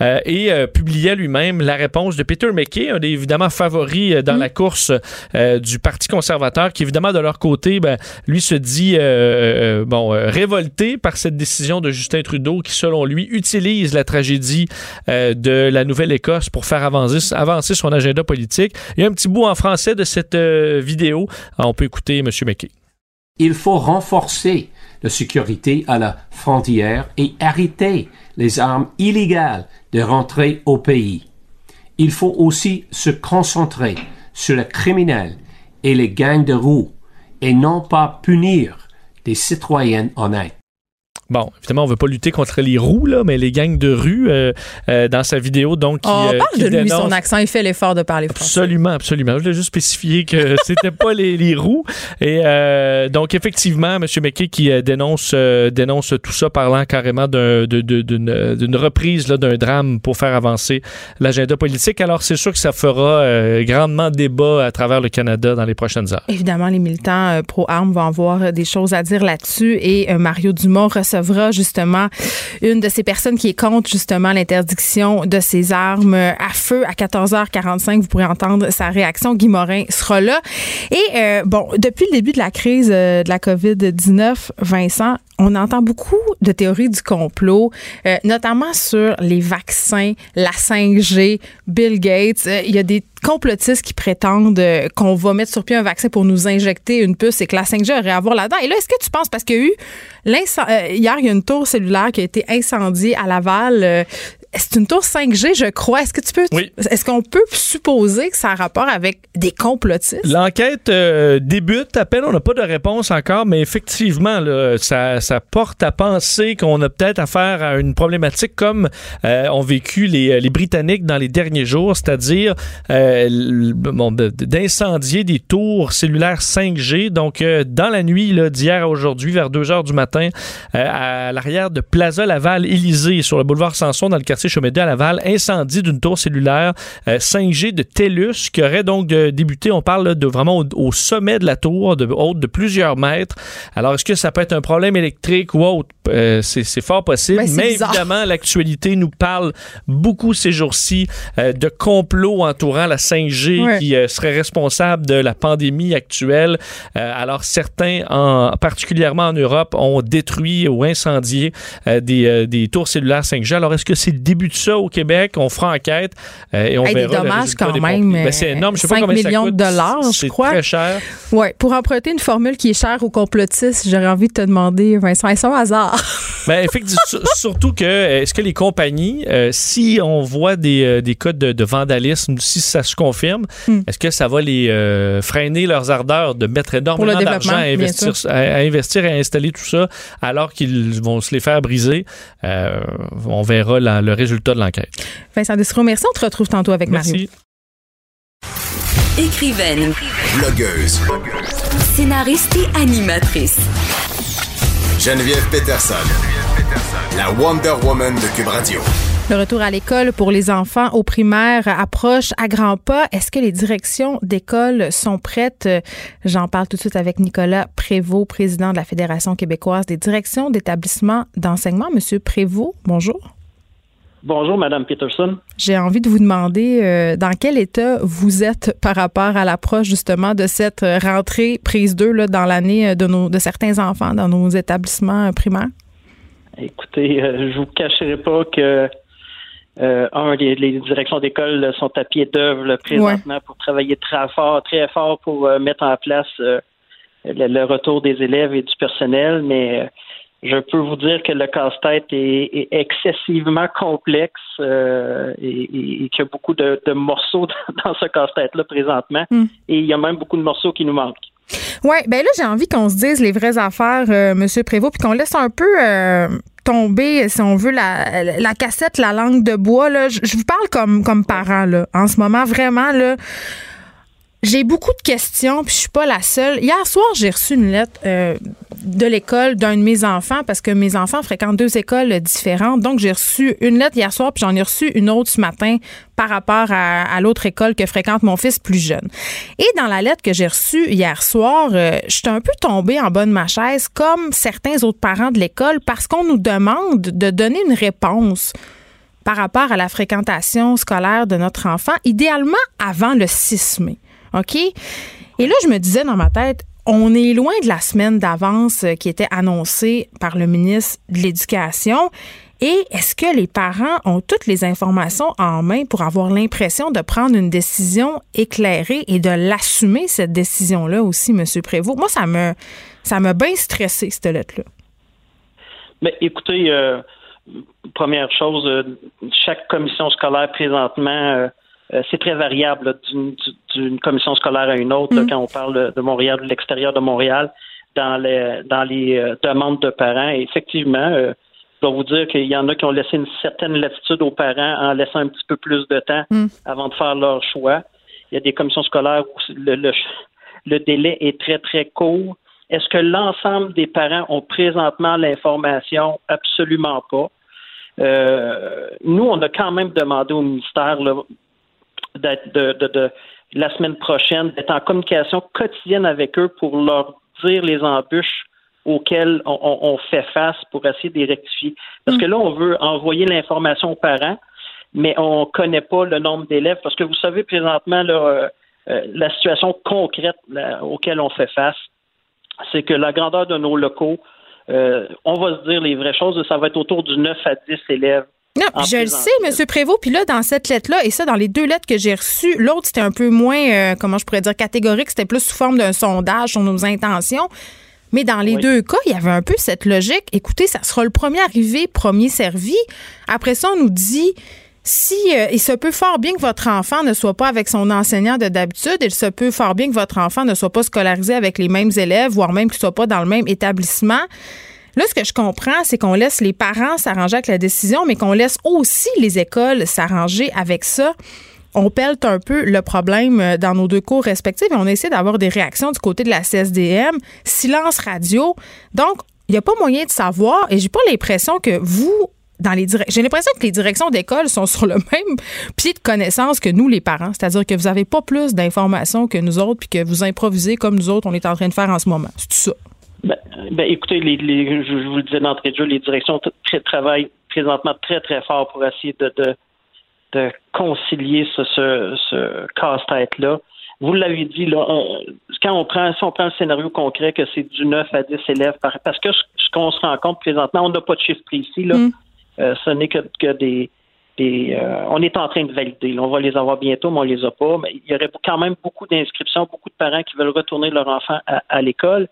et publiait lui-même la réponse de Peter McKay un des évidemment favoris euh, dans mm. la course euh, du Parti conservateur, qui évidemment de leur côté, ben, lui se dit euh, bon révolté par cette décision de Justin Trudeau, qui selon lui utilise la tragédie de la Nouvelle-Écosse pour faire avancer, avancer son agenda politique. Il y a un petit bout en français de cette vidéo. on peut écouter M. McKay. Il faut renforcer la sécurité à la frontière et arrêter les armes illégales de rentrer au pays il faut aussi se concentrer sur les criminels et les gangs de roues et non pas punir des citoyens honnêtes. Bon, évidemment, on veut pas lutter contre les roues, là, mais les gangs de rue euh, euh, dans sa vidéo, donc. Qui, on parle de lui, son accent, il fait l'effort de parler français. Absolument, absolument. Je voulais juste spécifier que (laughs) c'était pas les, les, roues. Et euh, donc, effectivement, M. McKay qui dénonce, dénonce tout ça, parlant carrément d'une reprise d'un drame pour faire avancer l'agenda politique. Alors, c'est sûr que ça fera grandement débat à travers le Canada dans les prochaines heures. Évidemment, les militants pro-armes vont avoir des choses à dire là-dessus et Mario Dumont recevra justement une de ces personnes qui est contre justement l'interdiction de ces armes à feu à 14h45. Vous pourrez entendre sa réaction. Guy Morin sera là. Et euh, bon, depuis le début de la crise euh, de la COVID-19, Vincent, on entend beaucoup de théories du complot, euh, notamment sur les vaccins, la 5G, Bill Gates. Il y a des complotistes qui prétendent qu'on va mettre sur pied un vaccin pour nous injecter une puce et que la 5G aurait à voir là-dedans. Et là, est-ce que tu penses, parce qu'il y a eu, il y a une tour cellulaire qui a été incendiée à Laval c'est une tour 5G, je crois? Est-ce que tu peux. Est-ce qu'on peut supposer que ça a rapport avec des complotistes? L'enquête euh, débute à peine. On n'a pas de réponse encore, mais effectivement, ça, porte à penser qu'on a peut-être affaire à une problématique comme euh, ont vécu les, Britanniques dans les derniers jours, c'est-à-dire euh, d'incendier des tours cellulaires 5G. Donc, dans la nuit d'hier à aujourd'hui, vers 2 heures du matin, à l'arrière de Plaza Laval-Élysée, sur le boulevard Sanson, dans le quartier quartier Chaumédé à Laval, incendie d'une tour cellulaire 5G de TELUS qui aurait donc débuté, on parle de vraiment au, sommet de la tour, de haute de plusieurs mètres. Alors, est-ce que ça peut être un problème électrique ou autre? c'est fort possible, Ben, mais bizarre. évidemment, l'actualité nous parle beaucoup ces jours-ci euh, de complots entourant la 5G Ouais. qui euh, serait responsable de la pandémie actuelle. Euh, alors certains, en, particulièrement en Europe, ont détruit ou incendié euh, des, euh, des tours cellulaires 5G. Alors est-ce que c'est début de ça au Québec? On fera enquête euh, et on Hey, des verra. le dommages quand des même, Ben, c'est énorme. Je sais pas 5 combien ça millions de coûte. dollars, je C'est crois. très cher. Ouais, pour emprunter une formule qui est chère aux complotistes, j'aurais envie de te demander, Vincent, est-ce un hasard? (laughs) Ben, effectivement, sur- (laughs) surtout que, est-ce que les compagnies, euh, si on voit des, euh, des cas de, de vandalisme, si ça se confirme, Hmm. est-ce que ça va les euh, freiner leurs ardeurs de mettre énormément d'argent à investir, à, à investir et à installer tout ça alors qu'ils vont se les faire briser? On verra la- le résultat de l'enquête. Vincent Dessereau, merci. On te retrouve tantôt avec Mario. Merci. Écrivaine, Blogueuse. scénariste et animatrice. Geneviève Peterson. La Wonder Woman de Cube Radio. Le retour à l'école pour les enfants au primaire approche à grands pas. Est-ce que les directions d'école sont prêtes? J'en parle tout de suite avec Nicolas Prévost, président de la Fédération québécoise des directions d'établissements d'enseignement. Monsieur Prévost, bonjour. Bonjour, Madame Peterson. J'ai envie de vous demander euh, dans quel état vous êtes par rapport à l'approche justement de cette euh, rentrée prise 2 là, dans l'année euh, de, nos, de certains enfants dans nos établissements primaires? Écoutez, euh, je vous cacherai pas que euh, un, les, les directions d'école sont à pied d'œuvre présentement pour travailler très fort, très fort pour mettre en place le, le retour des élèves et du personnel, mais je peux vous dire que le casse-tête est, est excessivement complexe euh, et, et- et qu'il y a beaucoup de, de morceaux (laughs) dans, dans ce casse-tête-là présentement. Mm. Et il y a même beaucoup de morceaux qui nous manquent. Oui, ben là, j'ai envie qu'on se dise les vraies affaires, euh, Monsieur Prévost, puis qu'on laisse un peu euh, tomber, si on veut, la, la cassette, la langue de bois. Là. Je, je vous parle comme, comme parent, là. En ce moment, vraiment, là. J'ai beaucoup de questions, puis je suis pas la seule. Hier soir, j'ai reçu une lettre euh, de l'école d'un de mes enfants parce que mes enfants fréquentent deux écoles différentes. Donc, j'ai reçu une lettre hier soir, puis j'en ai reçu une autre ce matin par rapport à, l'autre école que fréquente mon fils plus jeune. Et dans la lettre que j'ai reçue hier soir, euh, j'étais un peu tombée en bas de ma chaise, comme certains autres parents de l'école, parce qu'on nous demande de donner une réponse par rapport à la fréquentation scolaire de notre enfant, idéalement avant le 6 mai. OK? Et là, je me disais dans ma tête, on est loin de la semaine d'avance euh, qui était annoncée par le ministre de l'Éducation. Et est-ce que les parents ont toutes les informations en main pour avoir l'impression de prendre une décision éclairée et de l'assumer, cette décision-là aussi, M. Prévost? Moi, ça ça m'a bien stressé, cette lettre-là. Mais écoutez, euh, première chose, euh, chaque commission scolaire présentement, c'est très variable d'une, commission scolaire à une autre. là, Mm. quand on parle de, Montréal, de l'extérieur de Montréal, dans les dans les euh, demandes de parents. Et effectivement, euh, je dois vous dire qu'il y en a qui ont laissé une certaine latitude aux parents en laissant un petit peu plus de temps Mm. avant de faire leur choix. Il y a des commissions scolaires où le, le, le délai est très, très court. Est-ce que l'ensemble des parents ont présentement l'information? Absolument pas. Euh, nous, on a quand même demandé au ministère là, de, de, de- la semaine prochaine, d'être en communication quotidienne avec eux pour leur dire les embûches auxquelles on, on- on fait face pour essayer de les rectifier. Parce que là, on veut envoyer l'information aux parents, mais on ne connaît pas le nombre d'élèves. Parce que vous savez, présentement, là, euh, euh, la situation concrète là, auquel on fait face, c'est que la grandeur de nos locaux, euh, on va se dire les vraies choses, ça va être autour du 9 à 10 élèves. Non, je le sais. M. Prévost. Puis là, dans cette lettre-là, et ça, dans les deux lettres que j'ai reçues, l'autre, c'était un peu moins, euh, comment je pourrais dire, catégorique. C'était plus sous forme d'un sondage sur nos intentions. Mais dans les Oui. deux cas, il y avait un peu cette logique. Écoutez, ça sera le premier arrivé, premier servi. Après ça, on nous dit si euh, il se peut fort bien que votre enfant ne soit pas avec son enseignant de d'habitude, il se peut fort bien que votre enfant ne soit pas scolarisé avec les mêmes élèves, voire même qu'il soit pas dans le même établissement. Là, ce que je comprends, c'est qu'on laisse les parents s'arranger avec la décision, mais qu'on laisse aussi les écoles s'arranger avec ça. On pèle un peu le problème euh, dans nos deux cours respectifs et on essaie d'avoir des réactions du côté de la CSDM. Silence radio. Donc, il n'y a pas moyen de savoir et j'ai pas l'impression que vous, dans les directions. J'ai l'impression que les directions d'école sont sur le (laughs) même pied de connaissance que nous, les parents. C'est-à-dire que vous n'avez pas plus d'informations que nous autres, puis que vous improvisez comme nous autres, on est en train de faire en ce moment. C'est tout ça. Ben, ben écoutez, les, je, vous le disais d'entrée de jeu, les directions travaillent présentement très, très fort pour essayer de, de, de concilier ce, ce, ce casse-tête-là. Vous l'avez dit, là, quand on prend, si on prend le scénario concret que c'est du 9 à 10 élèves parce que ce qu'on se rend compte présentement, on n'a pas de chiffre précis, là. Mm. Euh, ce n'est que, que des, des euh, on est en train de valider. on va les avoir bientôt, mais on les a pas. Mais il y aurait quand même beaucoup d'inscriptions, beaucoup de parents qui veulent retourner leur enfant à, l'école.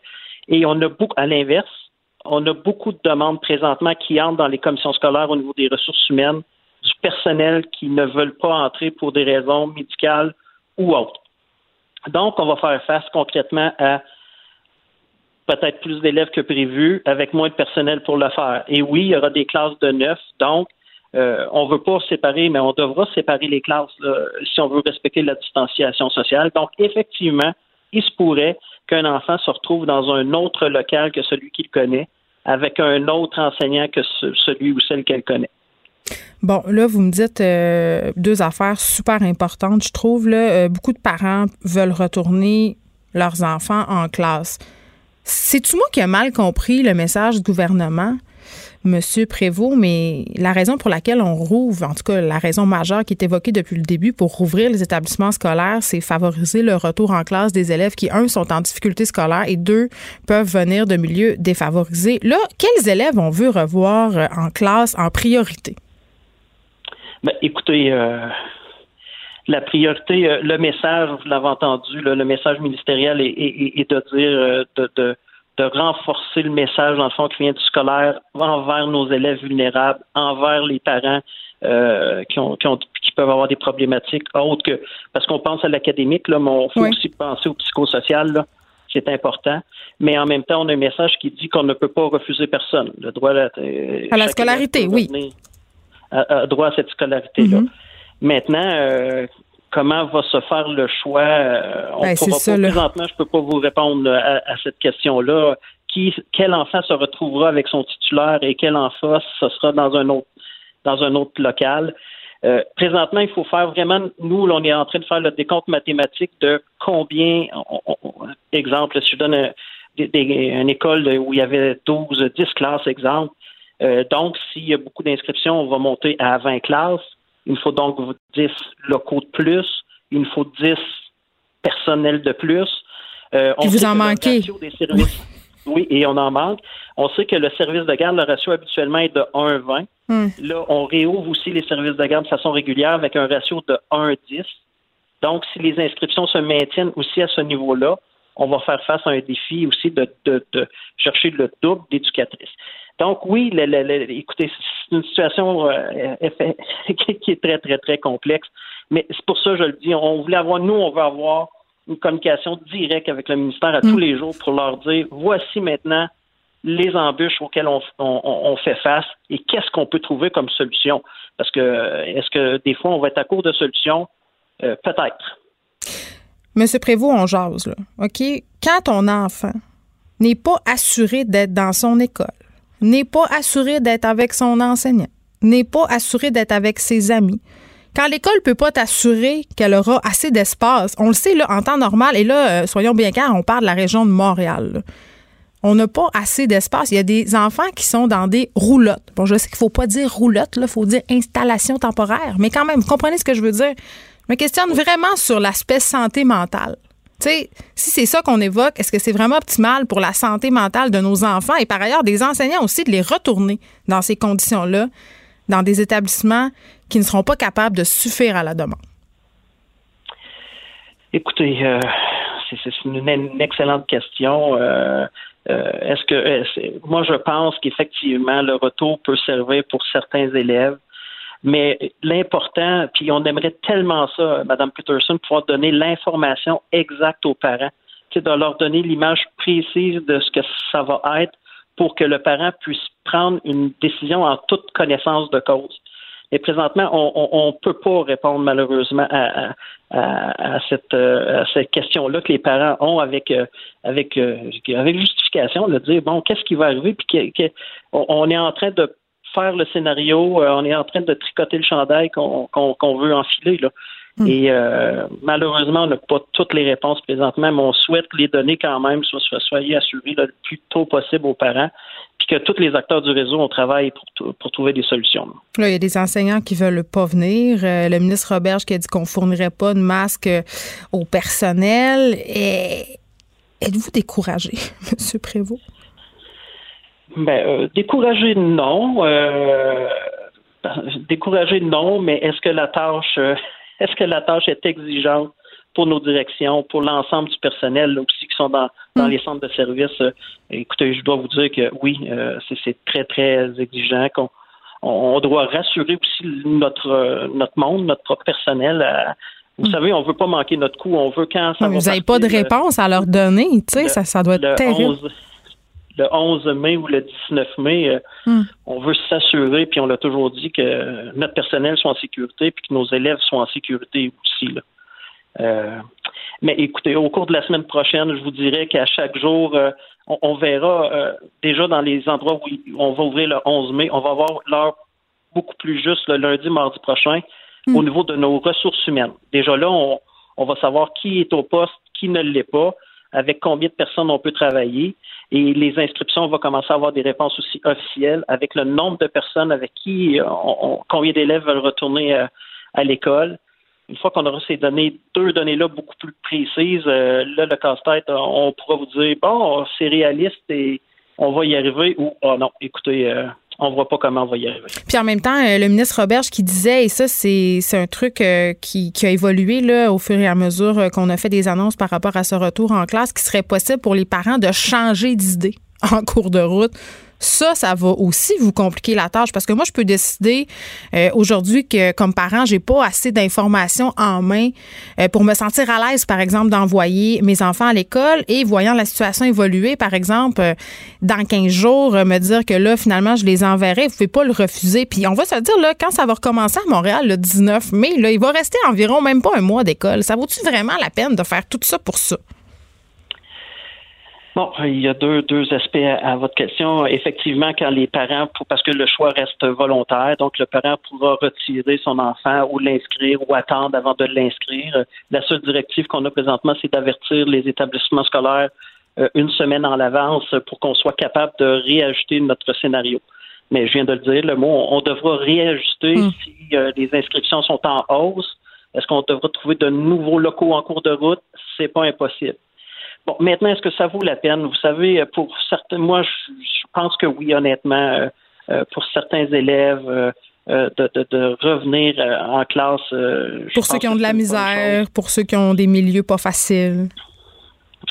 Et on a beaucoup, à l'inverse, on a beaucoup de demandes présentement qui entrent dans les commissions scolaires au niveau des ressources humaines, du personnel qui ne veulent pas entrer pour des raisons médicales ou autres. Donc, on va faire face concrètement à peut-être plus d'élèves que prévu, avec moins de personnel pour le faire. Et oui, il y aura des classes de neuf, donc euh, on ne veut pas séparer, mais on devra séparer les classes si on veut respecter la distanciation sociale. Donc, effectivement, il se pourrait qu'un enfant se retrouve dans un autre local que celui qu'il connaît, avec un autre enseignant que celui ou celle qu'elle connaît. Bon, là, vous me dites euh, deux affaires super importantes, je trouve. Là, euh, beaucoup de parents veulent retourner leurs enfants en classe. C'est-tu moi qui ai mal compris le message du gouvernement? Monsieur Prévost, mais la raison pour laquelle on rouvre, en tout cas la raison majeure qui est évoquée depuis le début pour rouvrir les établissements scolaires, c'est favoriser le retour en classe des élèves qui, un, sont en difficulté scolaire et deux, peuvent venir de milieux défavorisés. Là, quels élèves on veut revoir euh, en classe en priorité? Ben, écoutez, euh, la priorité, euh, le message, vous l'avez entendu, le message ministériel est, de dire de, de renforcer le message, dans le fond, qui vient du scolaire envers nos élèves vulnérables, envers les parents euh, qui, ont, qui, peuvent avoir des problématiques autres que parce qu'on pense à l'académique, là, mais il faut aussi penser au psychosocial, là, c'est important. Mais en même temps, on a un message qui dit qu'on ne peut pas refuser personne. Le droit à, euh, à la scolarité, oui. droit à cette scolarité-là. Mm-hmm. Maintenant, euh, comment va se faire le choix. Euh, on ben, pourra pas, présentement, je peux pas vous répondre à, cette question-là. Qui, quel enfant se retrouvera avec son titulaire et quel enfant ce sera dans un autre dans un autre local? Euh, présentement, il faut faire vraiment, nous, on est en train de faire le décompte mathématique de combien, exemple, si je donne une école où il y avait 12, 10 classes, exemple, euh, donc s'il y a beaucoup d'inscriptions, on va monter à 20 classes. Il nous faut donc 10 locaux de plus. Il nous faut 10 personnels de plus. Euh, on vous en manquez. Oui. et on en manque. On sait que le service de garde, le ratio habituellement est de 1,20. Hmm. Là, on réouvre aussi les services de garde de façon régulière avec un ratio de 1,10. Donc, si les inscriptions se maintiennent aussi à ce niveau-là, on va faire face à un défi aussi de, de chercher le double d'éducatrices. Donc oui, écoutez, c'est une situation euh, (laughs) qui est très, très, très complexe. Mais c'est pour ça que je le dis. On voulait avoir, nous, on veut avoir une communication directe avec le ministère à tous mm. les jours pour leur dire voici maintenant les embûches auxquelles on, fait face et qu'est-ce qu'on peut trouver comme solution. Parce que est-ce que des fois on va être à court de solutions? Euh, peut-être. Monsieur Prévost, on jase, là. OK? Quand ton enfant n'est pas assuré d'être dans son école, n'est pas assuré d'être avec son enseignant, n'est pas assuré d'être avec ses amis. Quand l'école peut pas t'assurer qu'elle aura assez d'espace, on le sait là en temps normal et là euh, soyons bien clairs, on parle de la région de Montréal. On n'a pas assez d'espace. Il y a des enfants qui sont dans des roulottes. Bon, je sais qu'il faut pas dire roulotte, il faut dire installation temporaire, mais quand même, vous comprenez ce que je veux dire? Je me questionne vraiment sur l'aspect santé mentale. Tu sais, si c'est ça qu'on évoque, est-ce que c'est vraiment optimal pour la santé mentale de nos enfants et par ailleurs des enseignants aussi de les retourner dans ces conditions-là, dans des établissements qui ne seront pas capables de suffire à la demande? Écoutez, euh, c'est une, excellente question. Euh, euh, est-ce que moi je pense qu'effectivement le retour peut servir pour certains élèves mais l'important, puis on aimerait tellement ça, Mme Peterson, pouvoir donner l'information exacte aux parents, c'est de leur donner l'image précise de ce que ça va être pour que le parent puisse prendre une décision en toute connaissance de cause. Et présentement, on ne peut pas répondre malheureusement à, cette, cette question-là que les parents ont avec avec avec justification de dire bon qu'est-ce qui va arriver puis on est en train de faire le scénario. on est en train de tricoter le chandail qu'on veut enfiler. Là. Hmm. Et malheureusement, on n'a pas toutes les réponses présentement, mais on souhaite les donner quand même, soit, soyez assurés le plus tôt possible aux parents puis que tous les acteurs du réseau ont travaillé pour, pour trouver des solutions. Là, il y a des enseignants qui veulent pas venir. Euh, le ministre Roberge qui a dit qu'on fournirait pas de masques euh, au personnel. Et êtes-vous découragé, (laughs) M. Prévost? Ben, euh, découragé, non. découragé, non, mais est-ce que la tâche (laughs) est-ce que la tâche est exigeante? pour nos directions, pour l'ensemble du personnel aussi qui sont dans, dans mm. les centres de services? Euh, écoutez, je dois vous dire que oui, euh, c'est très, très exigeant. qu'on on, doit rassurer aussi notre, euh, notre monde, notre propre personnel. vous mm. savez, on veut pas manquer notre coup. On veut quand ça Vous n'avez pas de réponse à leur donner. Tu sais, ça, ça doit être terrible. Le 11 mai ou le 19 mai, mm. on veut s'assurer, puis on l'a toujours dit, que notre personnel soit en sécurité, puis que nos élèves soient en sécurité aussi. Là. Euh, mais écoutez, au cours de la semaine prochaine, je vous dirais qu'à chaque jour, euh, on, verra euh, déjà dans les endroits où on va ouvrir le 11 mai, on va avoir l'heure beaucoup plus juste le lundi, mardi prochain au hmm. niveau de nos ressources humaines. Déjà là, on, on va savoir qui est au poste, qui ne l'est pas, avec combien de personnes on peut travailler. Et les inscriptions, on va commencer à avoir des réponses aussi officielles avec le nombre de personnes avec qui, on, combien d'élèves veulent retourner à l'école. Une fois qu'on aura ces données, deux données-là beaucoup plus précises, euh, là, le casse-tête, on pourra vous dire, bon, c'est réaliste et on va y arriver ou, oh non, écoutez, euh, on voit pas comment on va y arriver. Puis en même temps, euh, le ministre Roberge qui disait, et ça, c'est, un truc qui, qui, a évolué au fur et à mesure qu'on a fait des annonces par rapport à ce retour en classe, qui serait possible pour les parents de changer d'idée (laughs) en cours de route ça, ça va aussi vous compliquer la tâche parce que moi, je peux décider euh, aujourd'hui que, comme parent, j'ai pas assez d'informations en main euh, pour me sentir à l'aise, par exemple, d'envoyer mes enfants à l'école et voyant la situation évoluer, par exemple, euh, dans 15 jours, me dire que là, finalement, je les enverrai. Vous pouvez pas le refuser. Puis on va se dire, là, quand ça va recommencer à Montréal le 19 mai, là, il va rester environ même pas un mois d'école. Ça vaut-tu vraiment la peine de faire tout ça pour ça? Bon, il y a deux, deux aspects à, votre question. Effectivement, quand les parents, parce que le choix reste volontaire, donc le parent pourra retirer son enfant ou l'inscrire ou attendre avant de l'inscrire. La seule directive qu'on a présentement, c'est d'avertir les établissements scolaires euh, une semaine en avance pour qu'on soit capable de réajuster notre scénario. Mais je viens de le dire, le mot, on devra réajuster hmm. si euh, les inscriptions sont en hausse. Est-ce qu'on devra trouver de nouveaux locaux en cours de route? C'est pas impossible. Bon, maintenant, est-ce que ça vaut la peine? Vous savez, pour certains, moi, je, pense que oui, honnêtement, euh, euh, pour certains élèves, euh, de, revenir en classe. pour ceux qui ont de la misère, pour ceux qui ont des milieux pas faciles.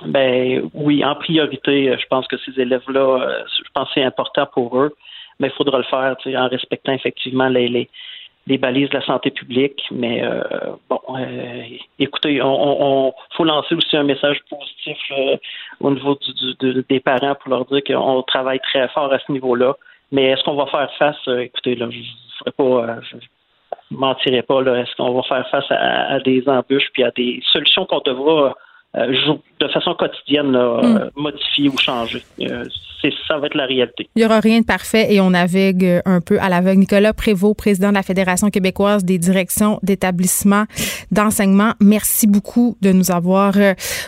Ben oui, en priorité, je pense que ces élèves-là, je pense que c'est important pour eux, mais il faudra le faire en respectant effectivement les, les, les balises de la santé publique. Mais euh, bon, euh, écoutez, on, faut lancer aussi un message positif euh, au niveau des parents pour leur dire qu'on travaille très fort à ce niveau-là. Mais est-ce qu'on va faire face, écoutez, là, je ne pas, je mentirais pas, là, est-ce qu'on va faire face à, à, des embûches puis à des solutions qu'on devra euh, de façon quotidienne hmm. euh, modifier ou changer. Euh, ça va être la réalité. Il n'y aura rien de parfait et on navigue un peu à l'aveugle. Nicolas Prévost, président de la Fédération québécoise des directions d'établissements d'enseignement, merci beaucoup de nous avoir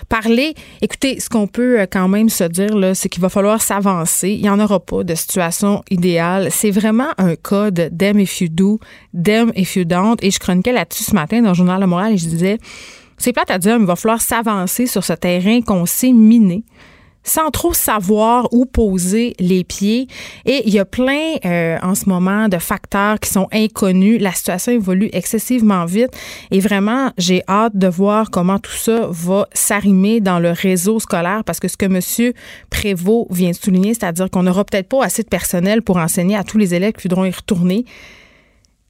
parlé. Écoutez, ce qu'on peut quand même se dire, c'est qu'il va falloir s'avancer. Il n'y en aura pas de situation idéale. C'est vraiment un cas de them if you do, them if you don't. Et je chroniquais là-dessus ce matin dans le Journal de Montréal et je disais, c'est plate à dire, mais il va falloir s'avancer sur ce terrain qu'on sait miner sans trop savoir où poser les pieds. Et il y a plein euh, en ce moment de facteurs qui sont inconnus. La situation évolue excessivement vite et vraiment, j'ai hâte de voir comment tout ça va s'arrimer dans le réseau scolaire parce que ce que M. Prévost vient de souligner, c'est-à-dire qu'on n'aura peut-être pas assez de personnel pour enseigner à tous les élèves qui voudront y retourner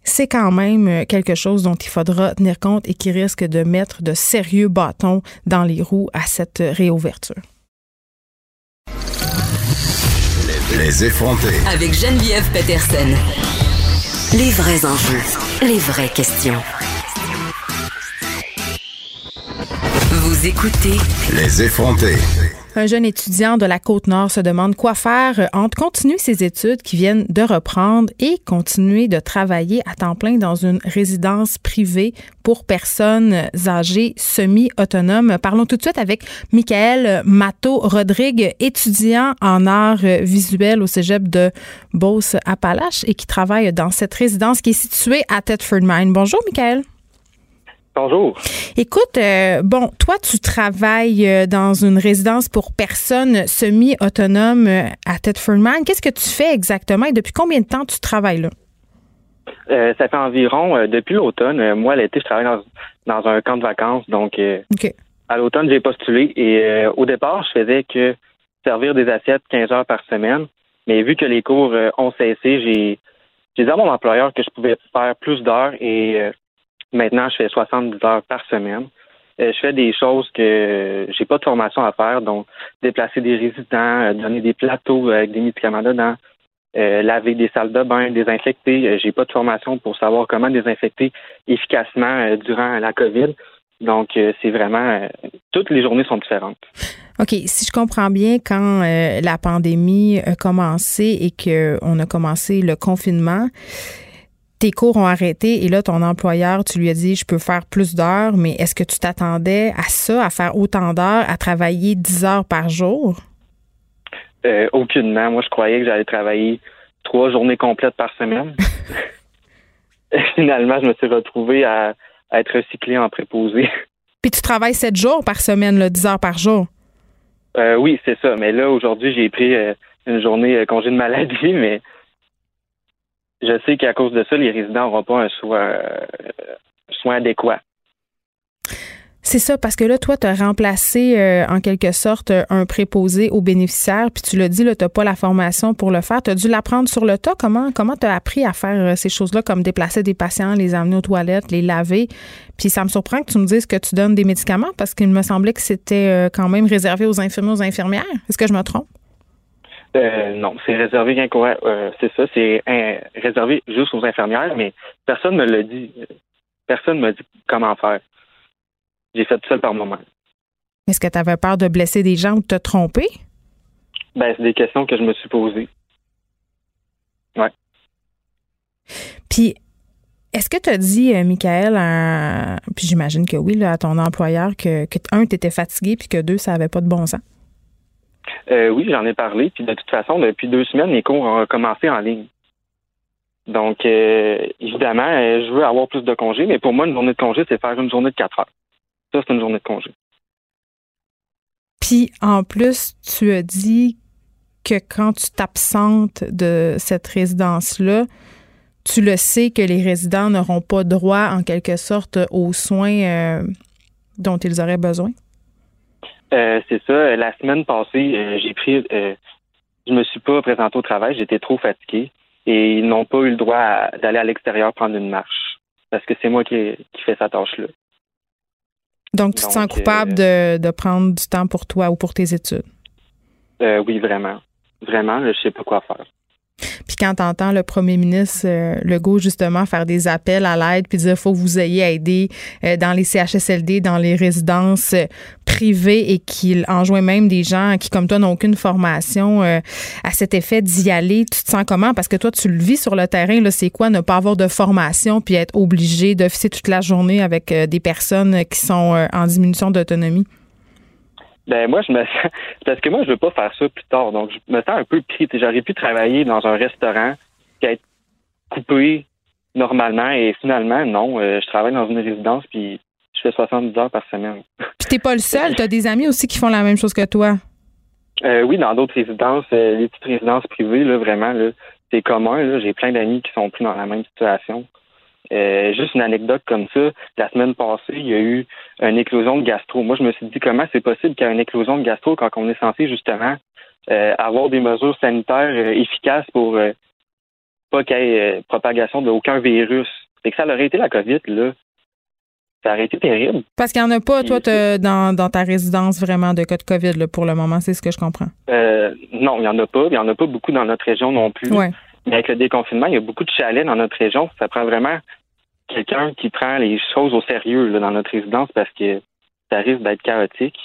c'est quand même euh, quelque chose dont il faudra tenir compte et qui risque de mettre de sérieux bâtons dans les roues à cette réouverture. Les effronter. Avec Geneviève Peterson. Les vrais enjeux, les vraies questions. Vous écoutez Les effronter. Un jeune étudiant de la Côte-Nord se demande quoi faire entre continuer ses études qui viennent de reprendre et continuer de travailler à temps plein dans une résidence privée pour personnes âgées semi-autonomes. Parlons tout de suite avec Michael Mato-Rodrigue, étudiant en arts visuels au cégep de Beauce-Appalaches et qui travaille dans cette résidence qui est située à Thetford Mine. Bonjour, Michael. Bonjour. Écoute, euh, bon, toi, tu travailles euh, dans une résidence pour personnes semi-autonomes euh, à Thetford Mine. Qu'est-ce que tu fais exactement et depuis combien de temps tu travailles là? ça fait environ, depuis l'automne, moi, l'été, je travaille dans, un camp de vacances. Donc, à l'automne, j'ai postulé et au départ, je faisais que servir des assiettes 15 heures par semaine. Mais vu que les cours ont cessé, j'ai dit à mon employeur que je pouvais faire plus d'heures et Maintenant, je fais 70 heures par semaine. Euh, je fais des choses que j'ai pas de formation à faire, donc déplacer des résidents, euh, donner des plateaux avec des médicaments dedans, euh, laver des salles de bain, désinfecter. j'ai pas de formation pour savoir comment désinfecter efficacement durant la COVID. Donc, c'est vraiment toutes les journées sont différentes. OK, si je comprends bien, quand la pandémie a commencé et qu'on a commencé le confinement, tes cours ont arrêté et là, ton employeur, tu lui as dit, je peux faire plus d'heures, mais est-ce que tu t'attendais à ça, à faire autant d'heures, à travailler 10 heures par jour? Euh, aucunement. Moi, je croyais que j'allais travailler trois journées complètes par semaine. (laughs) (laughs) Finalement, je me suis retrouvé à, être recyclé en préposé. Puis tu travailles sept jours par semaine, là, 10 heures par jour? Euh, oui, c'est ça. Mais là, aujourd'hui, j'ai pris euh, une journée congé de maladie, (laughs) mais je sais qu'à cause de ça, les résidents n'auront pas un soin, euh, adéquat. C'est ça, parce que là, toi, tu as remplacé euh, en quelque sorte un préposé aux bénéficiaires, puis tu l'as dit, tu n'as pas la formation pour le faire. Tu as dû l'apprendre sur le tas. Comment tu as appris à faire euh, ces choses-là, comme déplacer des patients, les amener aux toilettes, les laver? Puis ça me surprend que tu me dises que tu donnes des médicaments, parce qu'il me semblait que c'était quand même réservé aux infirmiers, aux infirmières. Est-ce que je me trompe? Euh, non, c'est réservé euh, c'est ça, c'est réservé juste aux infirmières, mais personne ne me l'a dit. Personne ne m'a dit comment faire. J'ai fait tout seul par moi-même. Est-ce que tu avais peur de blesser des gens ou de te tromper? Ben, c'est des questions que je me suis posées. Ouais. Puis, est-ce que tu as dit, euh, Michael, puis j'imagine que oui, à ton employeur, que, que un, tu étais fatigué, puis que deux, ça n'avait pas de bon sens? Euh, oui, j'en ai parlé. Puis de toute façon, depuis deux semaines, les cours ont commencé en ligne. Donc, euh, évidemment, euh, je veux avoir plus de congés, mais pour moi, une journée de congé, c'est faire une journée de quatre heures. Ça, c'est une journée de congé. Puis, en plus, tu as dit que quand tu t'absentes de cette résidence-là, tu le sais que les résidents n'auront pas droit, en quelque sorte, aux soins dont ils auraient besoin? Euh, c'est ça. La semaine passée, euh, j'ai pris, euh, je me suis pas présenté au travail. J'étais trop fatigué et ils n'ont pas eu le droit d'aller à l'extérieur prendre une marche parce que c'est moi qui, qui fais cette tâche-là. Donc, tu te sens coupable de, de, prendre du temps pour toi ou pour tes études? oui, vraiment. Vraiment, je sais pas quoi faire. Quand tu entends le premier ministre euh, Legault justement faire des appels à l'aide puis dire faut que vous ayez à aider euh, dans les CHSLD, dans les résidences euh, privées et qu'il enjoint même des gens qui comme toi n'ont aucune formation à cet effet d'y aller, tu te sens comment? Parce que toi tu le vis sur le terrain là, c'est quoi ne pas avoir de formation puis être obligé d'officier toute la journée avec des personnes qui sont en diminution d'autonomie? Ben moi je me (laughs) sens parce que moi je veux pas faire ça plus tard. Donc je me sens un peu pris. J'aurais pu travailler dans un restaurant qui être coupé normalement et finalement non, euh, je travaille dans une résidence puis je fais 70 heures par semaine. Puis t'es pas le seul, tu as des amis aussi qui font la même chose que toi. Euh, oui, dans d'autres résidences, euh, les petites résidences privées, là, vraiment, là, c'est commun. J'ai plein d'amis qui sont pris dans la même situation. Euh, juste une anecdote comme ça, la semaine passée, il y a eu une éclosion de gastro. Moi, je me suis dit comment c'est possible qu'il y ait une éclosion de gastro quand on est censé justement euh, avoir des mesures sanitaires euh, efficaces pour pas qu'il y ait propagation d'aucun virus? Et que ça aurait été la COVID, là. Ça aurait été terrible. Parce qu'il n'y en a pas, toi, dans, dans, ta résidence, vraiment, de cas de COVID, là, pour le moment, c'est ce que je comprends. non, il n'y en a pas. Il n'y en a pas beaucoup dans notre région non plus. Ouais. Mais avec le déconfinement, il y a beaucoup de chalets dans notre région. Ça prend vraiment quelqu'un qui prend les choses au sérieux dans notre résidence parce que ça risque d'être chaotique.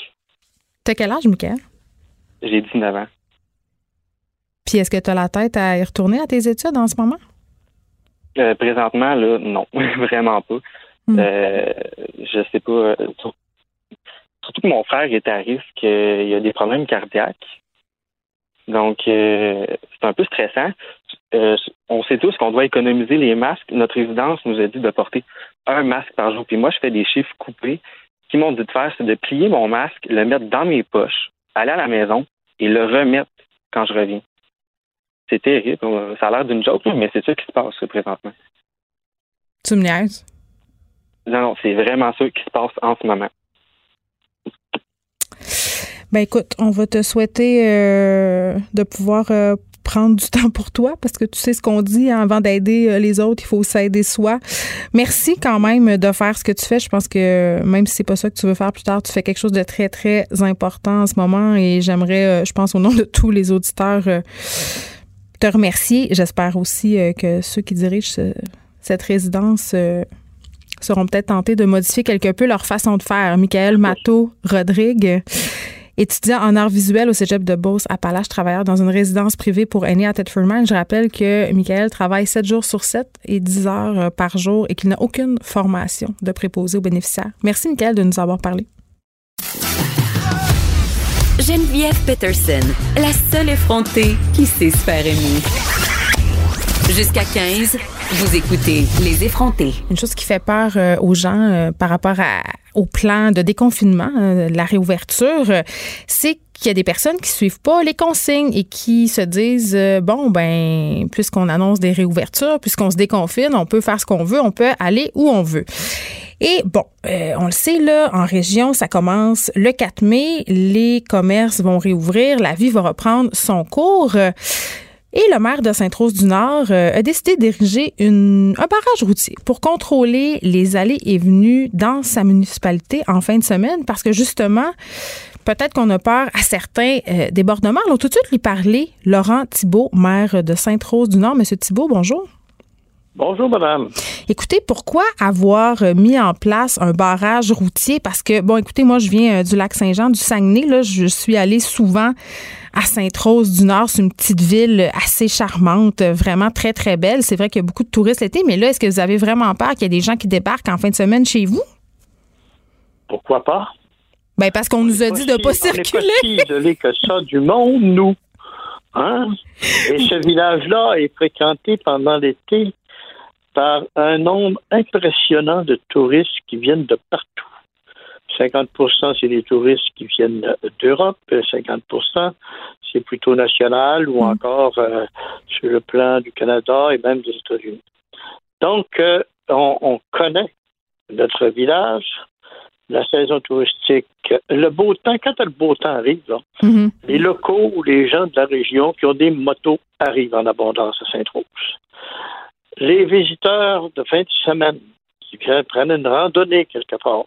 T'as quel âge, Michael? J'ai 19 ans. Puis est-ce que tu as la tête à y retourner à tes études en ce moment? Euh, présentement, là, non, (laughs) vraiment pas. Hmm. Euh, je sais pas. Euh, surtout que mon frère est à risque, euh, il a des problèmes cardiaques. Donc, c'est un peu stressant. On sait tous qu'on doit économiser les masques. Notre résidence nous a dit de porter un masque par jour. Puis moi, je fais des chiffres coupés. Ce qu'ils m'ont dit de faire, c'est de plier mon masque, le mettre dans mes poches, aller à la maison et le remettre quand je reviens. C'est terrible. Ça a l'air d'une joke, mais c'est ça qui se passe présentement. Tu me niaises? Non, non, c'est vraiment ça qui se passe en ce moment. Ben écoute, on va te souhaiter euh, de pouvoir euh, prendre du (laughs) temps pour toi parce que tu sais ce qu'on dit hein, avant d'aider euh, les autres, il faut s'aider soi. Merci quand même de faire ce que tu fais. Je pense que même si c'est pas ça que tu veux faire plus tard, tu fais quelque chose de très très important en ce moment et j'aimerais, je pense au nom de tous les auditeurs, te remercier. J'espère aussi que ceux qui dirigent cette résidence seront peut-être tentés de modifier quelque peu leur façon de faire. Michael Matteau Rodrigue, étudiant en art visuel au cégep de Beauce à Palache, travailleur dans une résidence privée pour aînés à Thetford Je rappelle que Michael travaille 7 jours sur 7 et 10 heures euh, par jour et qu'il n'a aucune formation de préposé aux bénéficiaires. Merci, Michael, de nous avoir parlé. Geneviève Peterson, la seule effrontée qui sait se faire aimer. Jusqu'à 15, vous écoutez Les effrontés. Une chose qui fait peur euh, aux gens euh, par rapport au plan de déconfinement, euh, la réouverture, c'est qu'il y a des personnes qui suivent pas les consignes et qui se disent bon ben puisqu'on annonce des réouvertures, puisqu'on se déconfine, on peut faire ce qu'on veut, on peut aller où on veut. Et bon, on le sait là, en région, ça commence le 4 mai, les commerces vont réouvrir, la vie va reprendre son cours. Et le maire de Sainte-Rose-du-Nord euh, a décidé d'ériger un barrage routier pour contrôler les allées et venues dans sa municipalité en fin de semaine parce que justement, peut-être qu'on a peur à certains euh, débordements. Alors tout de suite lui parler Laurent Thibault, maire de Sainte-Rose-du-Nord. Monsieur Thibault, bonjour. Bonjour, madame. Écoutez, pourquoi avoir euh, mis en place un barrage routier? Parce que, bon, écoutez, moi, je viens du lac Saint-Jean, du Saguenay. Là, je suis allée souvent à Sainte-Rose-du-Nord. C'est une petite ville assez charmante, vraiment très, très belle. C'est vrai qu'il y a beaucoup de touristes l'été, mais là, est-ce que vous avez vraiment peur qu'il y ait des gens qui débarquent en fin de semaine chez vous? Pourquoi pas? Ben, parce qu'on nous a dit de ne pas circuler. On n'est pas que ça du monde, nous. Hein? Et ce village-là est fréquenté pendant l'été par un nombre impressionnant de touristes qui viennent de partout. 50% c'est des touristes qui viennent d'Europe, 50% c'est plutôt national ou mm. encore euh, sur le plan du Canada et même des États-Unis. Donc, euh, on, connaît notre village, la saison touristique, le beau temps, quand le beau temps arrive, mm-hmm. les locaux ou les gens de la région qui ont des motos arrivent en abondance à Sainte-Rose. Les visiteurs de fin de semaine qui viennent prendre une randonnée quelque part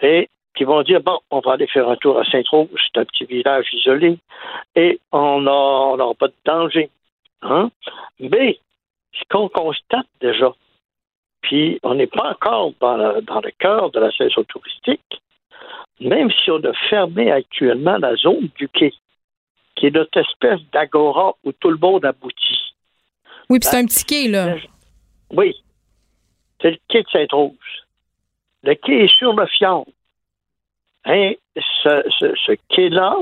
et qui vont dire bon, on va aller faire un tour à Sainte-Rose, c'est un petit village isolé, et on n'aura pas de danger. Hein? Mais ce qu'on constate déjà, puis on n'est pas encore dans le, dans le cœur de la saison touristique, même si on a fermé actuellement la zone du quai, qui est notre espèce d'agora où tout le monde aboutit. Oui, puis c'est un petit quai, là. Oui. C'est le quai de Sainte-Rose. Le quai est sur le fjord. Hein, ce, quai-là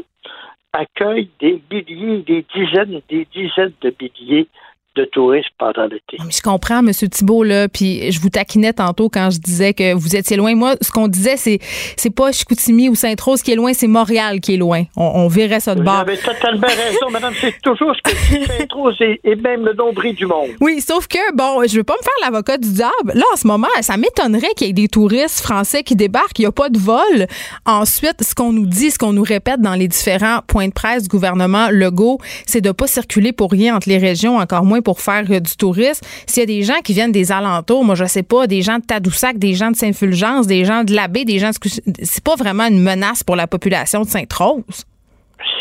accueille des milliers, des dizaines, des dizaines de milliers de touristes pendant l'été. Je comprends, M. Thibault, là, puis je vous taquinais tantôt quand je disais que vous étiez loin. Moi, ce qu'on disait, c'est c'est pas Chicoutimi ou Sainte-Rose qui est loin, c'est Montréal qui est loin. On, verrait ça de bord. Vous avez totalement (laughs) raison, madame. C'est toujours ce que Sainte-Rose et, même le nombril du monde. Oui, sauf que, bon, je veux pas me faire l'avocat du diable. Là, en ce moment, ça m'étonnerait qu'il y ait des touristes français qui débarquent. Il n'y a pas de vol. Ensuite, ce qu'on nous dit, ce qu'on nous répète dans les différents points de presse du gouvernement Legault, c'est de pas circuler pour rien entre les régions, encore moins pour faire euh, du tourisme. S'il y a des gens qui viennent des alentours, moi je sais pas, des gens de Tadoussac, des gens de Saint-Fulgence, des gens de l'Abbé, des gens c'est pas vraiment une menace pour la population de Sainte-Rose.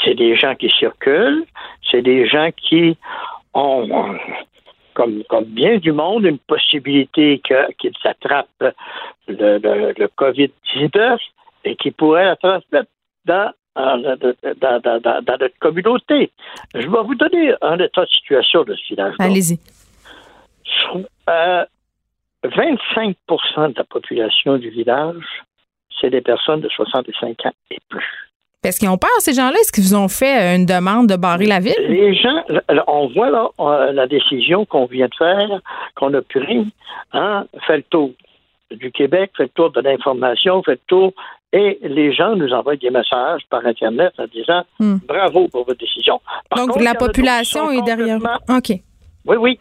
C'est des gens qui circulent, c'est des gens qui ont comme, comme bien du monde, une possibilité qu'ils attrapent le, le COVID-19 et qui pourraient la transmettre dans dans, notre communauté. Je vais vous donner un état de situation de ce village. Allez-y. 25% de la population du village, c'est des personnes de 65 ans et plus. Est-ce qu'ils ont peur, ces gens-là? Est-ce qu'ils vous ont fait une demande de barrer la ville? Les gens, on voit là la décision qu'on vient de faire, qu'on a prise, hein, fait le tour du Québec, fait le tour de l'information, fait le tour, et les gens nous envoient des messages par Internet en disant hmm. bravo pour votre décision. Donc, la population est derrière. OK. Oui, oui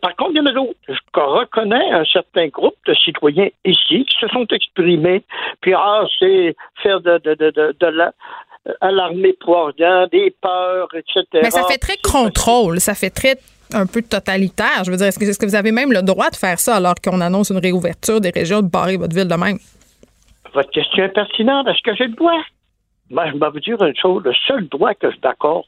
par contre, il y en a d'autres. Je reconnais un certain groupe de citoyens ici qui se sont exprimés. Puis, ah, c'est faire de, de, de, de, la alarmer pour rien, des peurs, etc. Mais ça fait très contrôle, ça fait très un peu totalitaire. Je veux dire, est-ce que, est que, vous avez même le droit de faire ça alors qu'on annonce une réouverture des régions, de barrer votre ville de même? Votre question est pertinente. Est-ce que j'ai le droit? Moi, je vais vous dire une chose. Le seul droit que je m'accorde,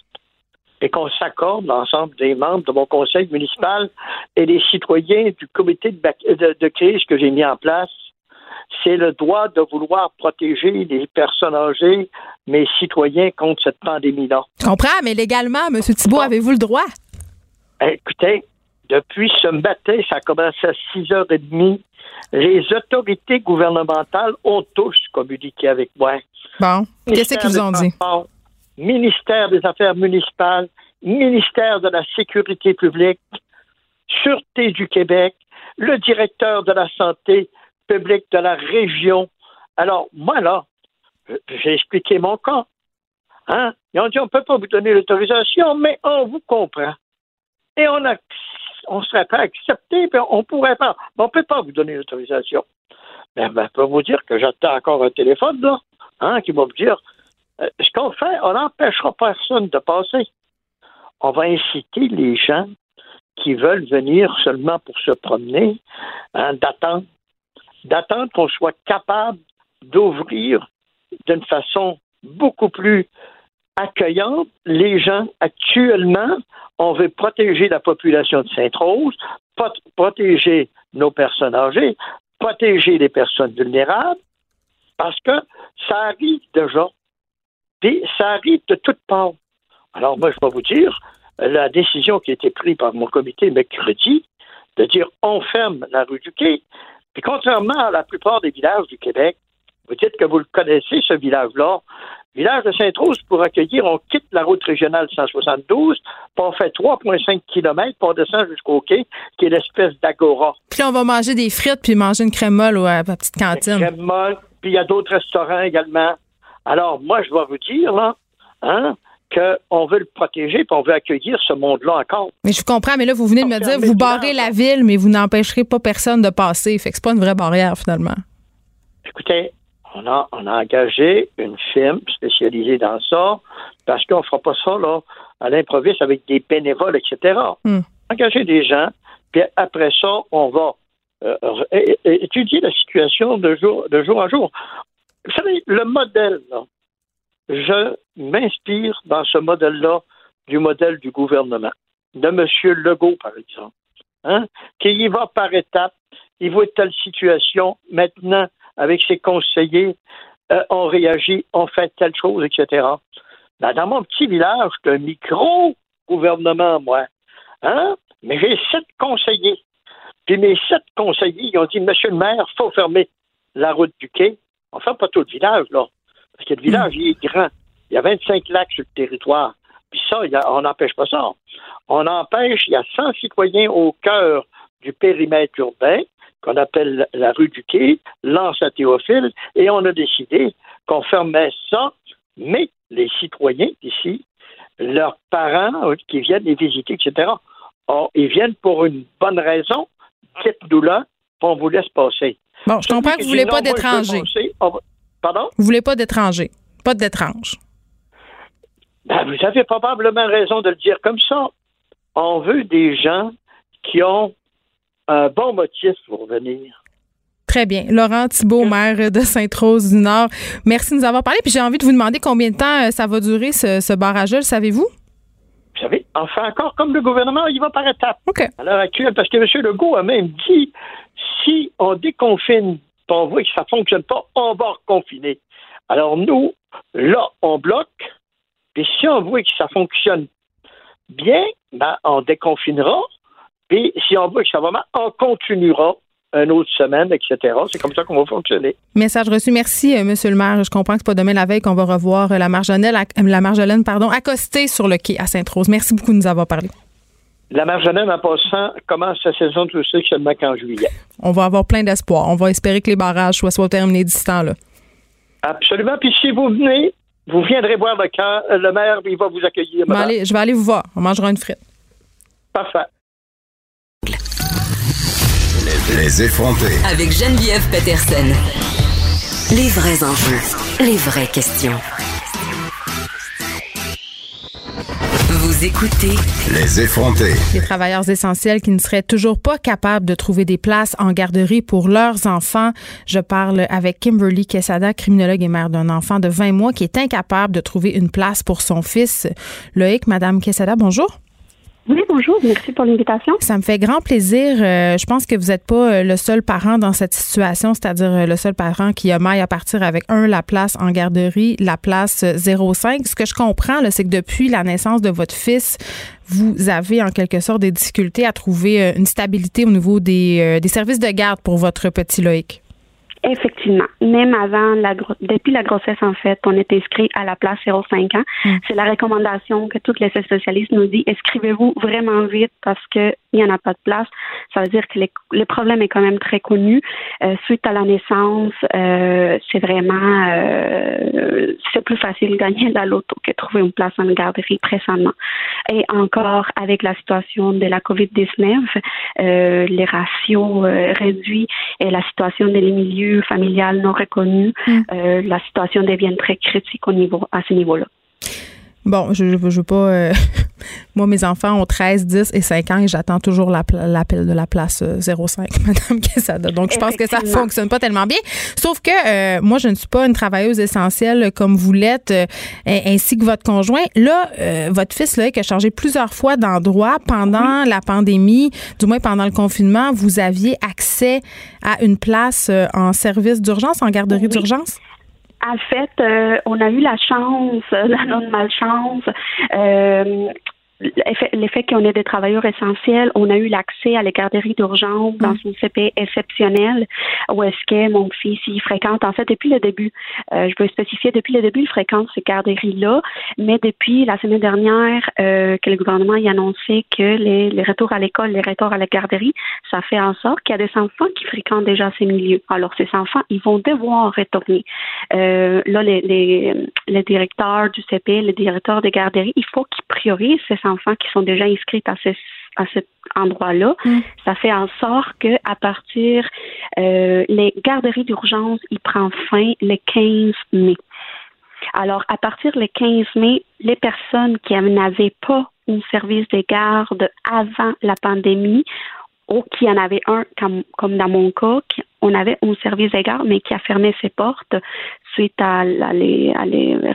et qu'on s'accorde, l'ensemble des membres de mon conseil municipal et les citoyens du comité de, crise que j'ai mis en place, c'est le droit de vouloir protéger les personnes âgées, mes citoyens, contre cette pandémie-là. Je comprends, mais légalement, M. Thibault, avez-vous le droit? Écoutez, depuis ce matin, ça commence à 6h30, les autorités gouvernementales ont tous communiqué avec moi. Bon, qu'est-ce qu'ils vous ont dit? ministère des Affaires municipales, ministère de la Sécurité publique, Sûreté du Québec, le directeur de la santé publique de la région. Alors, moi, là, j'ai expliqué mon cas. Hein? Ils ont dit, on ne peut pas vous donner l'autorisation, mais on vous comprend. On a, on serait pas accepté, puis on pourrait pas. Mais on ne peut pas vous donner l'autorisation. Mais ben, je peux vous dire que j'attends encore un téléphone, là, hein, qui va me dire, euh, ce qu'on fait, on n'empêchera personne de passer. On va inciter les gens qui veulent venir seulement pour se promener, hein, d'attendre, d'attendre qu'on soit capable d'ouvrir d'une façon beaucoup plus accueillante les gens actuellement. On veut protéger la population de Sainte-Rose, protéger nos personnes âgées, protéger les personnes vulnérables, parce que ça arrive déjà puis ça arrive de toutes parts. Alors moi, je vais vous dire, la décision qui a été prise par mon comité mercredi, de dire on ferme la rue du Quai, puis contrairement à la plupart des villages du Québec, vous dites que vous le connaissez, ce village-là, village de Sainte-Rose, pour accueillir, on quitte la route régionale 172, puis on fait 3,5 km, puis on descend jusqu'au quai, qui est l'espèce d'agora. Puis on va manger des frites, puis manger une crème molle à la petite cantine. Une crème molle, puis il y a d'autres restaurants également. Alors, moi, je vais vous dire, là, hein, qu'on veut le protéger puis on veut accueillir ce monde-là encore. Mais je comprends, mais là, vous venez de me dire, vous barrez la ville, mais vous n'empêcherez pas personne de passer. Fait que c'est pas une vraie barrière, finalement. Écoutez, on a, on a engagé une firme spécialisée dans ça parce qu'on ne fera pas ça, là, à l'improviste avec des bénévoles, etc. Hmm. Engager des gens, puis après ça, on va euh, étudier la situation de jour, de jour en jour. Vous savez, le modèle, là, je m'inspire dans ce modèle-là du modèle du gouvernement, de M. Legault, par exemple, hein, qui y va par étapes, il voit telle situation, maintenant, avec ses conseillers, euh, on réagit, on fait telle chose, etc. Ben, dans mon petit village, c'est un micro-gouvernement, moi. Hein? Mais j'ai sept conseillers. Puis mes sept conseillers, ils ont dit, Monsieur le maire, il faut fermer la route du quai. Enfin, pas tout le village, là. Parce que le village, il est grand. Il y a 25 lacs sur le territoire. Puis ça, on n'empêche pas ça. On empêche, il y a 100 citoyens au cœur du périmètre urbain, qu'on appelle la rue du Quai, lance à Théophile, et on a décidé qu'on fermait ça, mais les citoyens ici, leurs parents qui viennent les visiter, etc., ils viennent pour une bonne raison, dites-nous là, on vous laisse passer. Bon, je comprends que vous ne voulez pas d'étrangers. Pardon? Vous voulez pas d'étrangers. Pas d'étranges. Ben, vous avez probablement raison de le dire comme ça. On veut des gens qui ont un bon motif pour venir. Très bien. Laurent Thibault, maire de Sainte-Rose-du-Nord, merci de nous avoir parlé. Puis j'ai envie de vous demander combien de temps euh, ça va durer, ce, ce barrage le savez-vous? Vous savez, enfin encore comme le gouvernement, il va par étapes. OK. À l'heure actuelle, parce que M. Legault a même dit si on déconfine, on voit que ça ne fonctionne pas, on va reconfiner. Alors nous, là, on bloque. Puis si on voit que ça fonctionne bien, ben, on déconfinera. Puis si on voit que ça va mal, on continuera une autre semaine, etc. C'est comme ça qu'on va fonctionner. Message reçu. Merci, euh, Monsieur le maire. Je comprends que c'est pas demain la veille qu'on va revoir euh, la Marjolaine, la Marjolaine, pardon, accostée sur le quai à Sainte-Rose. Merci beaucoup de nous avoir parlé. La Marjolaine, en passant, commence sa saison touristique seulement qu'en juillet. On va avoir plein d'espoir. On va espérer que les barrages soient, soient terminés d'ici temps-là. Absolument. Puis si vous venez, vous viendrez voir le camp. Le maire, il va vous accueillir. je vais aller vous voir. On mangera une frite. Parfait. Les effronter. Avec Geneviève Peterson. Les vrais enjeux. Les vraies questions. Vous écoutez Les effronter. Les travailleurs essentiels qui ne seraient toujours pas capables de trouver des places en garderie pour leurs enfants. Je parle avec Kimberly Quesada, criminologue et mère d'un enfant de 20 mois qui est incapable de trouver une place pour son fils. Loïc, Madame Quesada, bonjour. Oui, bonjour. Merci pour l'invitation. Ça me fait grand plaisir. Euh, je pense que vous n'êtes pas euh, le seul parent dans cette situation, c'est-à-dire euh, le seul parent qui a maille à partir avec un, la place en garderie, la place 05. Ce que je comprends, c'est que depuis la naissance de votre fils, vous avez en quelque sorte des difficultés à trouver une stabilité au niveau des, des services de garde pour votre petit Loïc. Effectivement. Même avant la depuis la grossesse, en fait, on est inscrit à la place 0,5 ans. Mm. C'est la recommandation que toutes les spécialistes nous disent. Inscrivez-vous vraiment vite parce que il n'y en a pas de place. Ça veut dire que le problème est quand même très connu. Euh, suite à la naissance, euh, c'est vraiment euh, c'est plus facile de gagner la loto que trouver une place en garderie précédemment. Et encore avec la situation de la COVID-19, les ratios réduits et la situation des milieux familial non reconnu, mm. euh, la situation devient très critique au niveau, à ce niveau-là. Bon, je ne veux pas. Euh, (laughs) moi, mes enfants ont 13, 10 et 5 ans et j'attends toujours l'appel de la place 05, euh, (laughs) Madame Quesada. Donc, je pense que ça fonctionne pas tellement bien. Sauf que moi, je ne suis pas une travailleuse essentielle comme vous l'êtes, ainsi que votre conjoint. Là, votre fils, là, qui a changé plusieurs fois d'endroit pendant la pandémie, du moins pendant le confinement, vous aviez accès à une place en service d'urgence, en garderie d'urgence? En fait, euh, on a eu la chance, (laughs) la non-malchance, euh, l'effet qu'on est des travailleurs essentiels, on a eu l'accès à les garderies d'urgence dans mm. une CP exceptionnelle où est-ce que mon fils il fréquente en fait depuis le début. Euh, je veux spécifier depuis le début il fréquente ces garderies-là, mais depuis la semaine dernière euh, que le gouvernement a annoncé que les, les retours à l'école, les retours à la garderie, ça fait en sorte qu'il y a des enfants qui fréquentent déjà ces milieux. Alors ces enfants, ils vont devoir retourner. Euh, là, les, les, les directeurs du CP, les directeurs des garderies, il faut qu'ils priorisent ces enfants enfants qui sont déjà inscrits à, à cet endroit-là. Mm. Ça fait en sorte que à partir euh, les garderies d'urgence, il prend fin le 15 mai. Alors, à partir le 15 mai, les personnes qui n'avaient pas un service de garde avant la pandémie ou qui en avaient un, comme, dans mon cas, on avait un service de garde, mais qui a fermé ses portes suite à, les,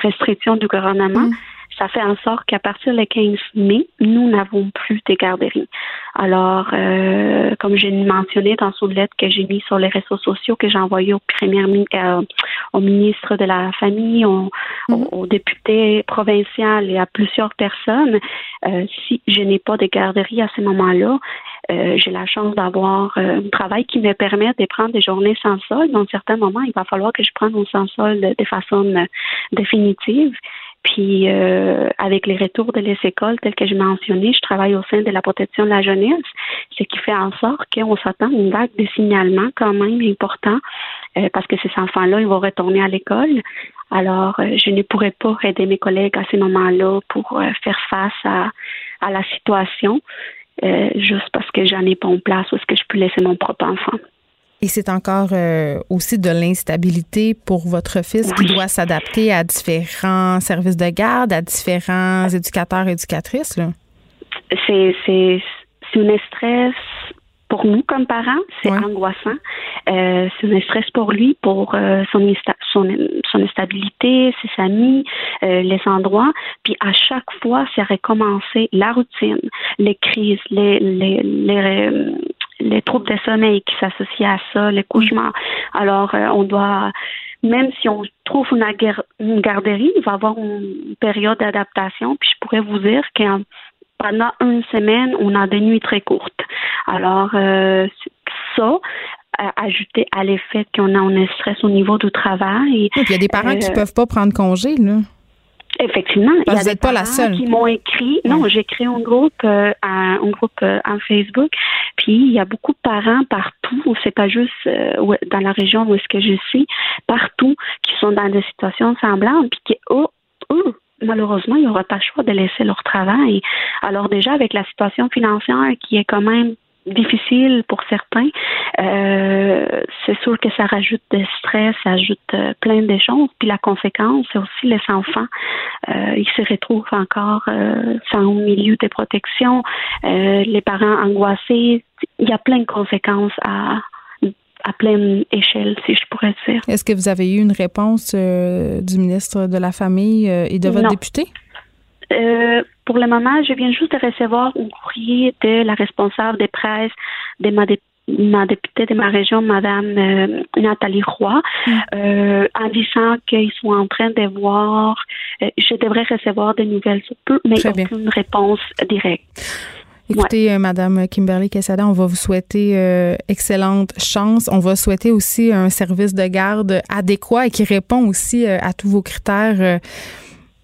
restrictions du gouvernement. Mm ça fait en sorte qu'à partir du 15 mai, nous n'avons plus de garderies. Alors, euh, comme j'ai mentionné dans une lettre que j'ai mise sur les réseaux sociaux, que j'ai envoyée au premier euh, au ministre de la Famille, au, mhm. député provincial et à plusieurs personnes, euh, si je n'ai pas de garderie à ce moment-là, euh, j'ai la chance d'avoir un travail qui me permet de prendre des journées sans sol. Dans certains moments, il va falloir que je prenne un sans sol de façon définitive. Puis euh, avec les retours de les écoles tels que je mentionnais, je travaille au sein de la protection de la jeunesse, ce qui fait en sorte qu'on s'attend à une vague de signalement quand même important euh, parce que ces enfants-là, ils vont retourner à l'école. Alors, euh, je ne pourrais pas aider mes collègues à ces moments-là pour faire face à, à la situation, juste parce que j'en ai pas en place ou est-ce que je peux laisser mon propre enfant. Et c'est encore euh, aussi de l'instabilité pour votre fils qui doit s'adapter à différents services de garde, à différents éducateurs et éducatrices. C'est, c'est, un stress pour nous comme parents, c'est angoissant. Euh, c'est un stress pour lui, pour euh, son, son, son, instabilité, ses amis, les endroits. Puis à chaque fois, c'est recommencer la routine, les crises, les, les, les troubles de sommeil qui s'associent à ça, les cauchemars. Alors, euh, on doit même si on trouve une, une garderie, il va y avoir une période d'adaptation. Puis je pourrais vous dire que pendant une semaine, on a des nuits très courtes. Alors, euh, ça, ajouté à l'effet qu'on a un stress au niveau du travail. il y a des parents qui ne euh, peuvent pas prendre congé, là. Effectivement, il y a des pas la seule. qui m'ont écrit. Non, j'ai créé un groupe, euh, un, groupe euh, en Facebook. Puis il y a beaucoup de parents partout. C'est pas juste euh, dans la région où est-ce que je suis, partout qui sont dans des situations semblables. Puis qui eux, malheureusement, il n'y aura pas le choix de laisser leur travail. Alors déjà avec la situation financière qui est quand même difficile pour certains. Euh, c'est sûr que ça rajoute de stress, ça ajoute euh, plein de choses. Puis la conséquence, c'est aussi les enfants. Euh, ils se retrouvent encore euh, sans milieu de protection, les parents angoissés. Il y a plein de conséquences à, à pleine échelle, si je pourrais dire. Est-ce que vous avez eu une réponse du ministre de la Famille et de votre député? Euh, pour le moment, je viens juste de recevoir un courrier de la responsable des presse de ma, ma députée de ma région, Madame euh, Nathalie Roy, mm. euh, en disant qu'ils sont en train de voir, je devrais recevoir des nouvelles mais aucune réponse directe. Écoutez, Madame Kimberly Quesada, on va vous souhaiter excellente chance. On va souhaiter aussi un service de garde adéquat et qui répond aussi à tous vos critères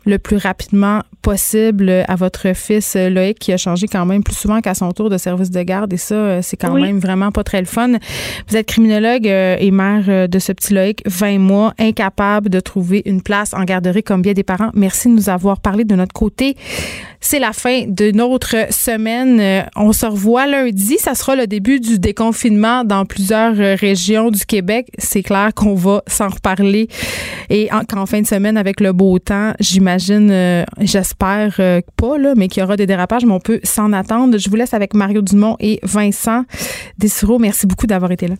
le plus rapidement possible à votre fils Loïc qui a changé quand même plus souvent qu'à son tour de service de garde et ça euh, c'est quand même vraiment pas très le fun. Vous êtes criminologue euh, et mère euh, de ce petit Loïc, 20 mois, incapable de trouver une place en garderie comme bien des parents. Merci de nous avoir parlé de notre côté. C'est la fin de notre semaine. On se revoit lundi, ça sera le début du déconfinement dans plusieurs régions du Québec. C'est clair qu'on va s'en reparler et qu'en fin de semaine avec le beau temps, j'imagine j'espère j'espère euh, pas, là, mais qu'il y aura des dérapages, mais on peut s'en attendre. Je vous laisse avec Mario Dumont et Vincent Dessureau. Merci beaucoup d'avoir été là.